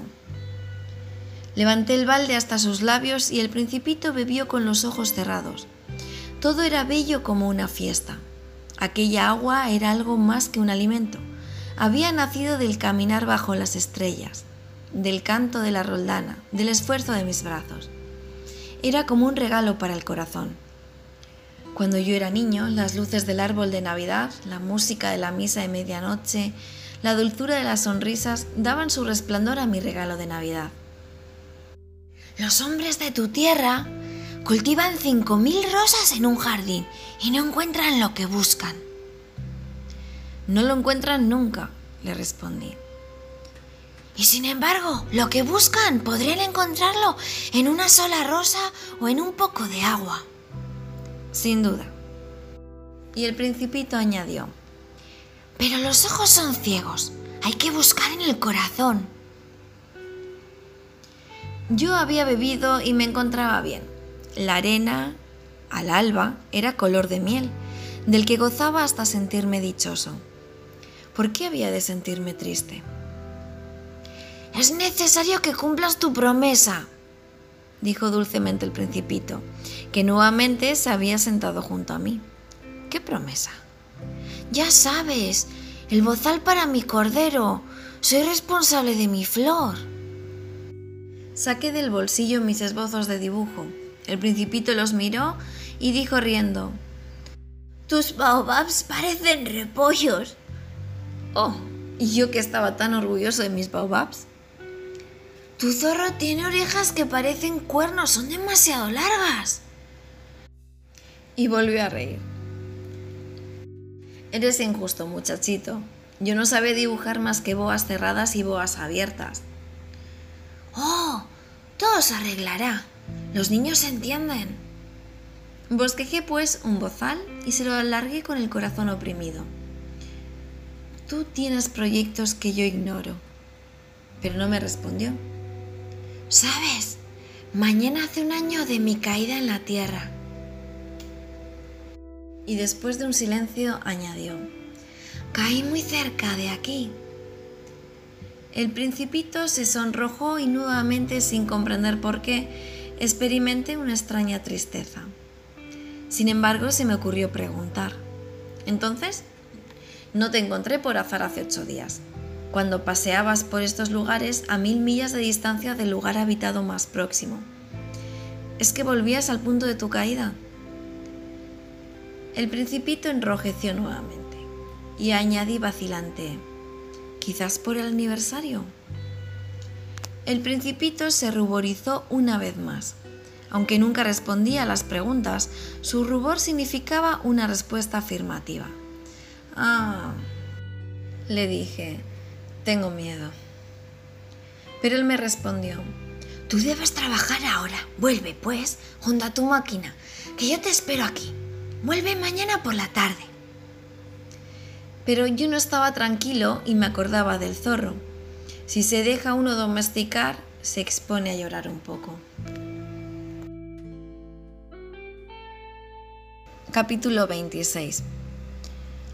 Speaker 1: Levanté el balde hasta sus labios y el principito bebió con los ojos cerrados. Todo era bello como una fiesta. Aquella agua era algo más que un alimento. Había nacido del caminar bajo las estrellas, del canto de la roldana, del esfuerzo de mis brazos. Era como un regalo para el corazón. Cuando yo era niño, las luces del árbol de Navidad, la música de la misa de medianoche, la dulzura de las sonrisas daban su resplandor a mi regalo de Navidad.
Speaker 2: Los hombres de tu tierra cultivan cinco mil rosas en un jardín y no encuentran lo que buscan.
Speaker 1: No lo encuentran nunca, le respondí.
Speaker 2: Y sin embargo, lo que buscan podrían encontrarlo en una sola rosa o en un poco de agua.
Speaker 1: Sin duda. Y el principito añadió,
Speaker 2: Pero los ojos son ciegos, hay que buscar en el corazón.
Speaker 1: Yo había bebido y me encontraba bien. La arena, al alba, era color de miel, del que gozaba hasta sentirme dichoso. ¿Por qué había de sentirme triste?
Speaker 2: Es necesario que cumplas tu promesa,
Speaker 1: dijo dulcemente el principito, que nuevamente se había sentado junto a mí. ¿Qué promesa?
Speaker 2: Ya sabes, el bozal para mi cordero. Soy responsable de mi flor.
Speaker 1: Saqué del bolsillo mis esbozos de dibujo. El principito los miró y dijo riendo,
Speaker 2: Tus baobabs parecen repollos.
Speaker 1: Oh, ¿y yo que estaba tan orgulloso de mis baobabs?
Speaker 2: Tu zorro tiene orejas que parecen cuernos, son demasiado largas.
Speaker 1: Y volvió a reír. Eres injusto, muchachito. Yo no sabía dibujar más que boas cerradas y boas abiertas.
Speaker 2: Oh, todo se arreglará. Los niños entienden.
Speaker 1: Bosquejé pues un bozal y se lo alargué con el corazón oprimido. Tú tienes proyectos que yo ignoro. Pero no me respondió.
Speaker 2: ¿Sabes? Mañana hace un año de mi caída en la tierra.
Speaker 1: Y después de un silencio añadió.
Speaker 2: Caí muy cerca de aquí.
Speaker 1: El principito se sonrojó y nuevamente, sin comprender por qué, experimenté una extraña tristeza. Sin embargo, se me ocurrió preguntar. Entonces, no te encontré por azar hace ocho días, cuando paseabas por estos lugares a mil millas de distancia del lugar habitado más próximo. ¿Es que volvías al punto de tu caída? El principito enrojeció nuevamente y añadí vacilante quizás por el aniversario. El principito se ruborizó una vez más. Aunque nunca respondía a las preguntas, su rubor significaba una respuesta afirmativa. Ah, le dije, tengo miedo. Pero él me respondió,
Speaker 2: Tú debes trabajar ahora. Vuelve, pues, junto a tu máquina, que yo te espero aquí. Vuelve mañana por la tarde
Speaker 1: pero yo no estaba tranquilo y me acordaba del zorro. Si se deja uno domesticar, se expone a llorar un poco. Capítulo 26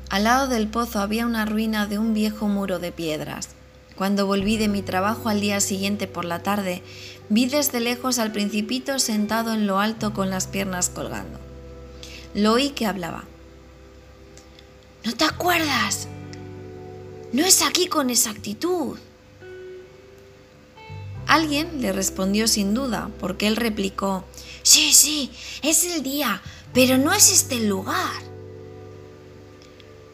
Speaker 1: Al lado del pozo había una ruina de un viejo muro de piedras. Cuando volví de mi trabajo al día siguiente por la tarde, vi desde lejos al principito sentado en lo alto con las piernas colgando. Lo oí que hablaba.
Speaker 2: ¿No te acuerdas? No es aquí con exactitud.
Speaker 1: Alguien le respondió sin duda, porque él replicó,
Speaker 2: Sí, sí, es el día, pero no es este el lugar.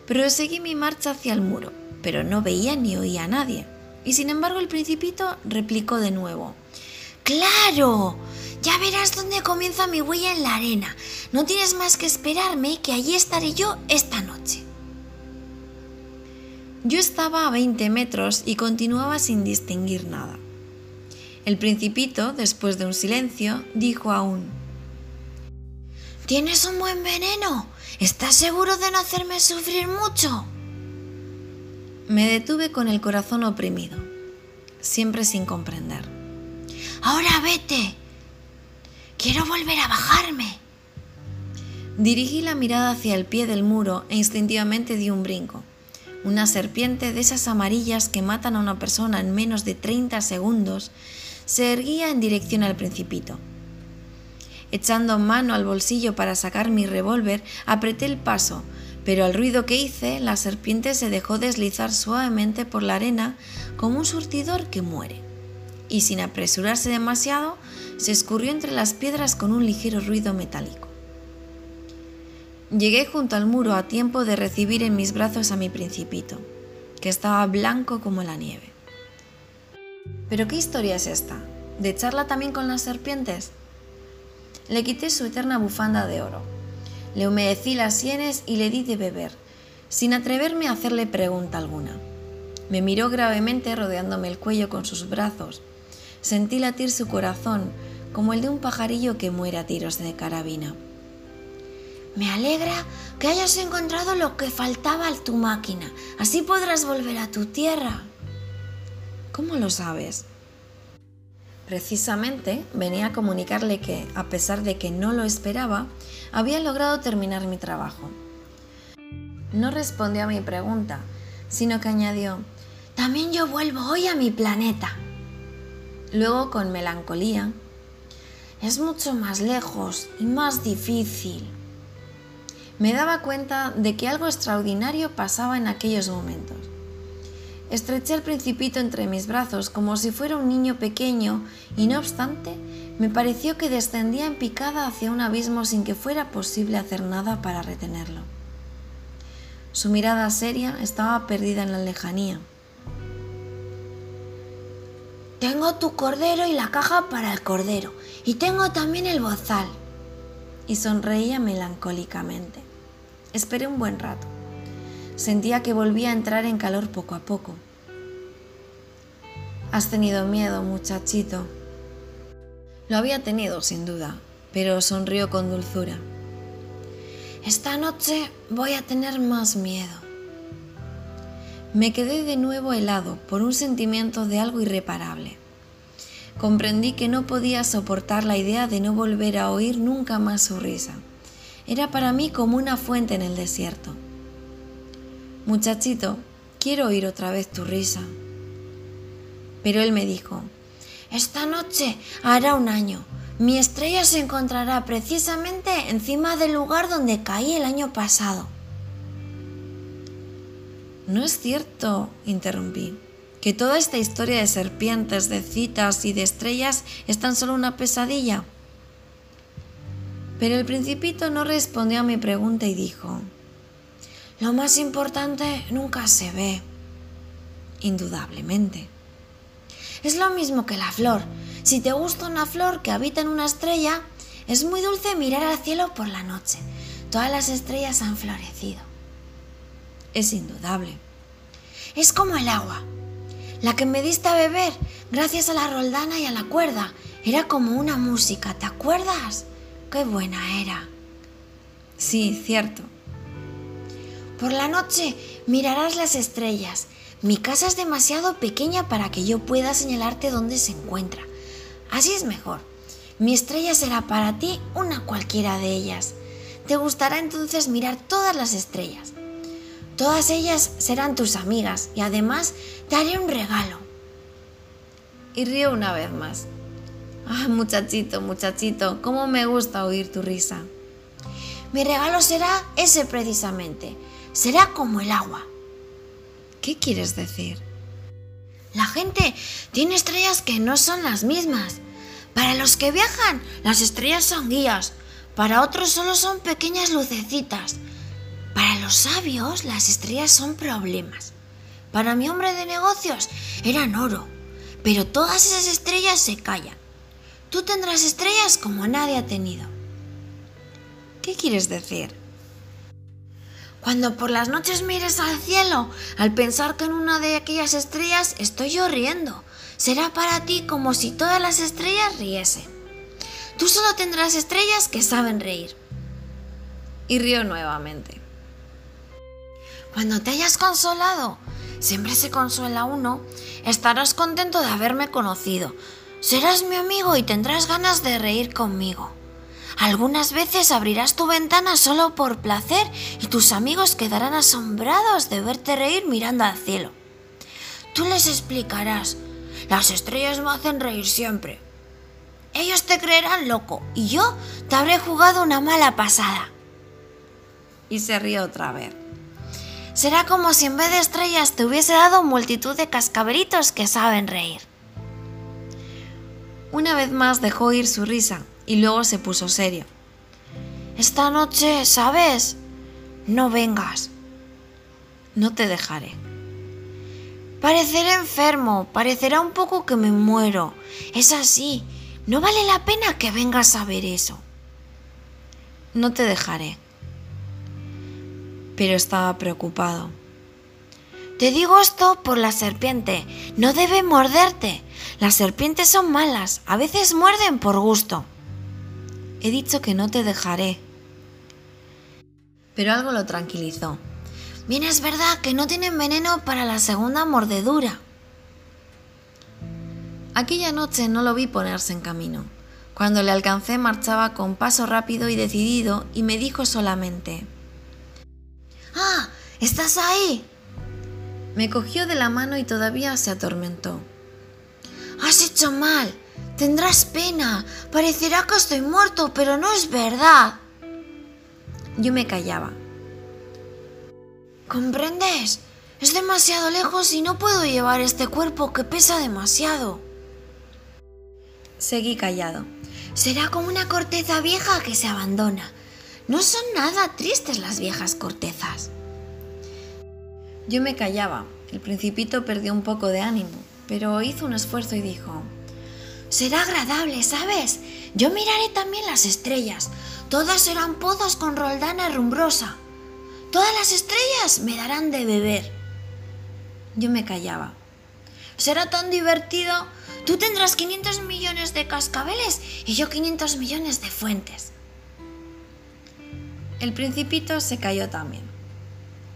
Speaker 1: Proseguí mi marcha hacia el muro, pero no veía ni oía a nadie. Y sin embargo el principito replicó de nuevo,
Speaker 2: ¡Claro! Ya verás dónde comienza mi huella en la arena. No tienes más que esperarme, que allí estaré yo esta noche.
Speaker 1: Yo estaba a 20 metros y continuaba sin distinguir nada. El principito, después de un silencio, dijo aún,
Speaker 2: Tienes un buen veneno. ¿Estás seguro de no hacerme sufrir mucho?
Speaker 1: Me detuve con el corazón oprimido, siempre sin comprender.
Speaker 2: Ahora vete. Quiero volver a bajarme.
Speaker 1: Dirigí la mirada hacia el pie del muro e instintivamente di un brinco una serpiente de esas amarillas que matan a una persona en menos de 30 segundos, se erguía en dirección al principito. Echando mano al bolsillo para sacar mi revólver, apreté el paso, pero al ruido que hice, la serpiente se dejó deslizar suavemente por la arena como un surtidor que muere, y sin apresurarse demasiado, se escurrió entre las piedras con un ligero ruido metálico. Llegué junto al muro a tiempo de recibir en mis brazos a mi principito, que estaba blanco como la nieve. ¿Pero qué historia es esta? ¿De charla también con las serpientes? Le quité su eterna bufanda de oro. Le humedecí las sienes y le di de beber, sin atreverme a hacerle pregunta alguna. Me miró gravemente rodeándome el cuello con sus brazos. Sentí latir su corazón como el de un pajarillo que muere a tiros de carabina.
Speaker 2: Me alegra que hayas encontrado lo que faltaba a tu máquina. Así podrás volver a tu tierra.
Speaker 1: ¿Cómo lo sabes? Precisamente venía a comunicarle que, a pesar de que no lo esperaba, había logrado terminar mi trabajo. No respondió a mi pregunta, sino que añadió,
Speaker 2: También yo vuelvo hoy a mi planeta.
Speaker 1: Luego, con melancolía,
Speaker 2: Es mucho más lejos y más difícil.
Speaker 1: Me daba cuenta de que algo extraordinario pasaba en aquellos momentos. Estreché al principito entre mis brazos como si fuera un niño pequeño y no obstante me pareció que descendía en picada hacia un abismo sin que fuera posible hacer nada para retenerlo. Su mirada seria estaba perdida en la lejanía.
Speaker 2: Tengo tu cordero y la caja para el cordero, y tengo también el bozal.
Speaker 1: Y sonreía melancólicamente. Esperé un buen rato. Sentía que volvía a entrar en calor poco a poco. Has tenido miedo, muchachito. Lo había tenido, sin duda, pero sonrió con dulzura.
Speaker 2: Esta noche voy a tener más miedo.
Speaker 1: Me quedé de nuevo helado por un sentimiento de algo irreparable. Comprendí que no podía soportar la idea de no volver a oír nunca más su risa. Era para mí como una fuente en el desierto. Muchachito, quiero oír otra vez tu risa. Pero él me dijo,
Speaker 2: Esta noche hará un año. Mi estrella se encontrará precisamente encima del lugar donde caí el año pasado.
Speaker 1: No es cierto, interrumpí, que toda esta historia de serpientes, de citas y de estrellas es tan solo una pesadilla. Pero el principito no respondió a mi pregunta y dijo,
Speaker 2: Lo más importante nunca se ve.
Speaker 1: Indudablemente.
Speaker 2: Es lo mismo que la flor. Si te gusta una flor que habita en una estrella, es muy dulce mirar al cielo por la noche. Todas las estrellas han florecido.
Speaker 1: Es indudable.
Speaker 2: Es como el agua. La que me diste a beber, gracias a la roldana y a la cuerda, era como una música, ¿te acuerdas? Qué buena era.
Speaker 1: Sí, cierto.
Speaker 2: Por la noche mirarás las estrellas. Mi casa es demasiado pequeña para que yo pueda señalarte dónde se encuentra. Así es mejor. Mi estrella será para ti una cualquiera de ellas. Te gustará entonces mirar todas las estrellas. Todas ellas serán tus amigas y además te haré un regalo.
Speaker 1: Y río una vez más. Ah, muchachito, muchachito, cómo me gusta oír tu risa.
Speaker 2: Mi regalo será ese precisamente. Será como el agua.
Speaker 1: ¿Qué quieres decir?
Speaker 2: La gente tiene estrellas que no son las mismas. Para los que viajan, las estrellas son guías. Para otros solo son pequeñas lucecitas. Para los sabios, las estrellas son problemas. Para mi hombre de negocios, eran oro. Pero todas esas estrellas se callan. Tú tendrás estrellas como nadie ha tenido.
Speaker 1: ¿Qué quieres decir?
Speaker 2: Cuando por las noches mires al cielo, al pensar que en una de aquellas estrellas estoy yo riendo, será para ti como si todas las estrellas riesen. Tú solo tendrás estrellas que saben reír.
Speaker 1: Y río nuevamente.
Speaker 2: Cuando te hayas consolado, siempre se consuela uno, estarás contento de haberme conocido. Serás mi amigo y tendrás ganas de reír conmigo. Algunas veces abrirás tu ventana solo por placer y tus amigos quedarán asombrados de verte reír mirando al cielo. Tú les explicarás, Las estrellas me hacen reír siempre. Ellos te creerán loco y yo te habré jugado una mala pasada.
Speaker 1: Y se rió otra vez.
Speaker 2: Será como si en vez de estrellas te hubiese dado multitud de cascabelitos que saben reír.
Speaker 1: Una vez más dejó ir su risa y luego se puso serio.
Speaker 2: Esta noche, ¿sabes? No vengas.
Speaker 1: No te dejaré.
Speaker 2: Pareceré enfermo, parecerá un poco que me muero. Es así, no vale la pena que vengas a ver eso.
Speaker 1: No te dejaré. Pero estaba preocupado.
Speaker 2: Te digo esto por la serpiente. No debe morderte. Las serpientes son malas. A veces muerden por gusto.
Speaker 1: He dicho que no te dejaré. Pero algo lo tranquilizó.
Speaker 2: Bien es verdad que no tienen veneno para la segunda mordedura.
Speaker 1: Aquella noche no lo vi ponerse en camino. Cuando le alcancé marchaba con paso rápido y decidido y me dijo solamente,
Speaker 2: ¡Ah! ¿Estás ahí?
Speaker 1: Me cogió de la mano y todavía se atormentó.
Speaker 2: Has hecho mal. Tendrás pena. Parecerá que estoy muerto, pero no es verdad.
Speaker 1: Yo me callaba.
Speaker 2: ¿Comprendes? Es demasiado lejos y no puedo llevar este cuerpo que pesa demasiado.
Speaker 1: Seguí callado.
Speaker 2: Será como una corteza vieja que se abandona. No son nada tristes las viejas cortezas.
Speaker 1: Yo me callaba. El principito perdió un poco de ánimo, pero hizo un esfuerzo y dijo,
Speaker 2: Será agradable, ¿sabes? Yo miraré también las estrellas. Todas serán pozos con roldana rumbrosa. Todas las estrellas me darán de beber.
Speaker 1: Yo me callaba.
Speaker 2: Será tan divertido. Tú tendrás 500 millones de cascabeles y yo 500 millones de fuentes.
Speaker 1: El principito se cayó también.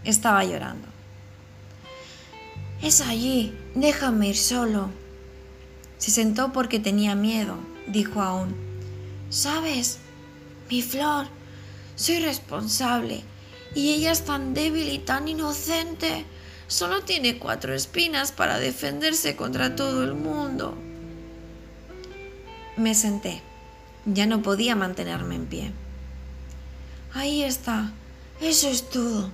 Speaker 1: Estaba llorando.
Speaker 2: Es allí, déjame ir solo.
Speaker 1: Se sentó porque tenía miedo, dijo aún.
Speaker 2: ¿Sabes? Mi flor, soy responsable. Y ella es tan débil y tan inocente. Solo tiene cuatro espinas para defenderse contra todo el mundo.
Speaker 1: Me senté. Ya no podía mantenerme en pie.
Speaker 2: Ahí está. Eso es todo.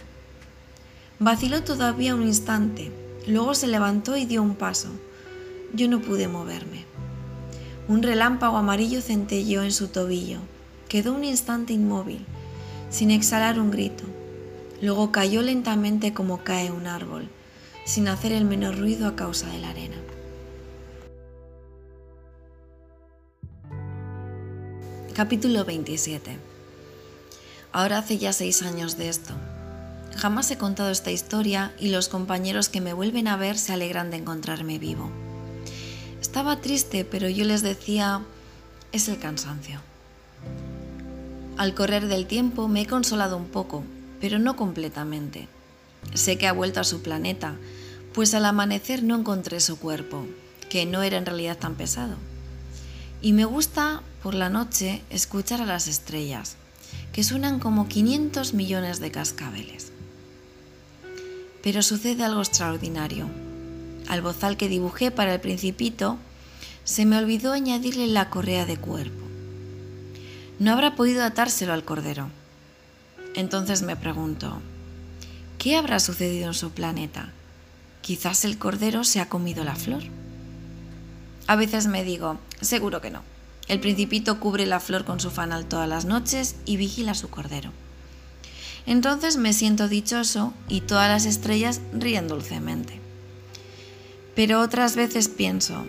Speaker 1: Vaciló todavía un instante, Luego se levantó y dio un paso. Yo no pude moverme. Un relámpago amarillo centelleó en su tobillo. Quedó un instante inmóvil, sin exhalar un grito. Luego cayó lentamente como cae un árbol, sin hacer el menor ruido a causa de la arena. Capítulo 27 Ahora hace ya seis años de esto. Jamás he contado esta historia y los compañeros que me vuelven a ver se alegran de encontrarme vivo. Estaba triste, pero yo les decía, es el cansancio. Al correr del tiempo me he consolado un poco, pero no completamente. Sé que ha vuelto a su planeta, pues al amanecer no encontré su cuerpo, que no era en realidad tan pesado. Y me gusta, por la noche, escuchar a las estrellas, que suenan como 500 millones de cascabeles. Pero sucede algo extraordinario. Al bozal que dibujé para el principito, se me olvidó añadirle la correa de cuerpo. No habrá podido atárselo al cordero. Entonces me pregunto, ¿qué habrá sucedido en su planeta? Quizás el cordero se ha comido la flor. A veces me digo, seguro que no. El principito cubre la flor con su fanal todas las noches y vigila su cordero. Entonces me siento dichoso y todas las estrellas ríen dulcemente. Pero otras veces pienso,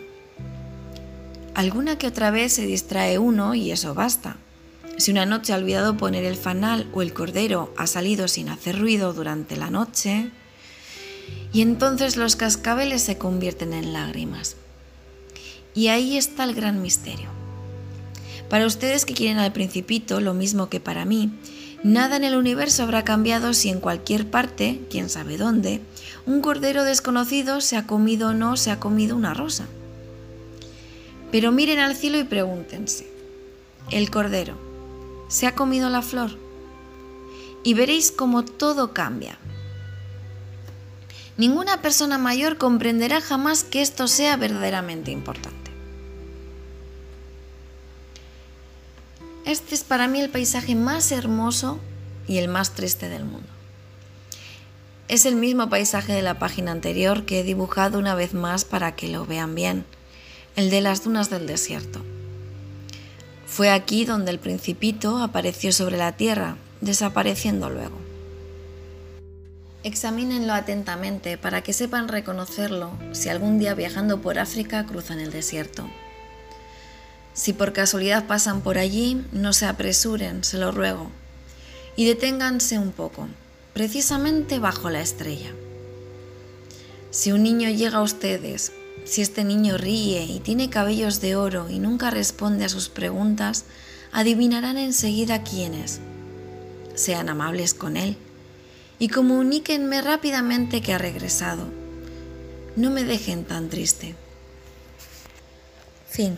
Speaker 1: alguna que otra vez se distrae uno y eso basta. Si una noche ha olvidado poner el fanal o el cordero ha salido sin hacer ruido durante la noche, y entonces los cascabeles se convierten en lágrimas. Y ahí está el gran misterio. Para ustedes que quieren al principito, lo mismo que para mí, Nada en el universo habrá cambiado si en cualquier parte, quién sabe dónde, un cordero desconocido se ha comido o no se ha comido una rosa. Pero miren al cielo y pregúntense, ¿el cordero se ha comido la flor? Y veréis cómo todo cambia. Ninguna persona mayor comprenderá jamás que esto sea verdaderamente importante. Este es para mí el paisaje más hermoso y el más triste del mundo. Es el mismo paisaje de la página anterior que he dibujado una vez más para que lo vean bien, el de las dunas del desierto. Fue aquí donde el principito apareció sobre la tierra, desapareciendo luego. Examínenlo atentamente para que sepan reconocerlo si algún día viajando por África cruzan el desierto. Si por casualidad pasan por allí, no se apresuren, se lo ruego, y deténganse un poco precisamente bajo la estrella. Si un niño llega a ustedes, si este niño ríe y tiene cabellos de oro y nunca responde a sus preguntas, adivinarán enseguida quién es. Sean amables con él y comuníquenme rápidamente que ha regresado. No me dejen tan triste. Fin.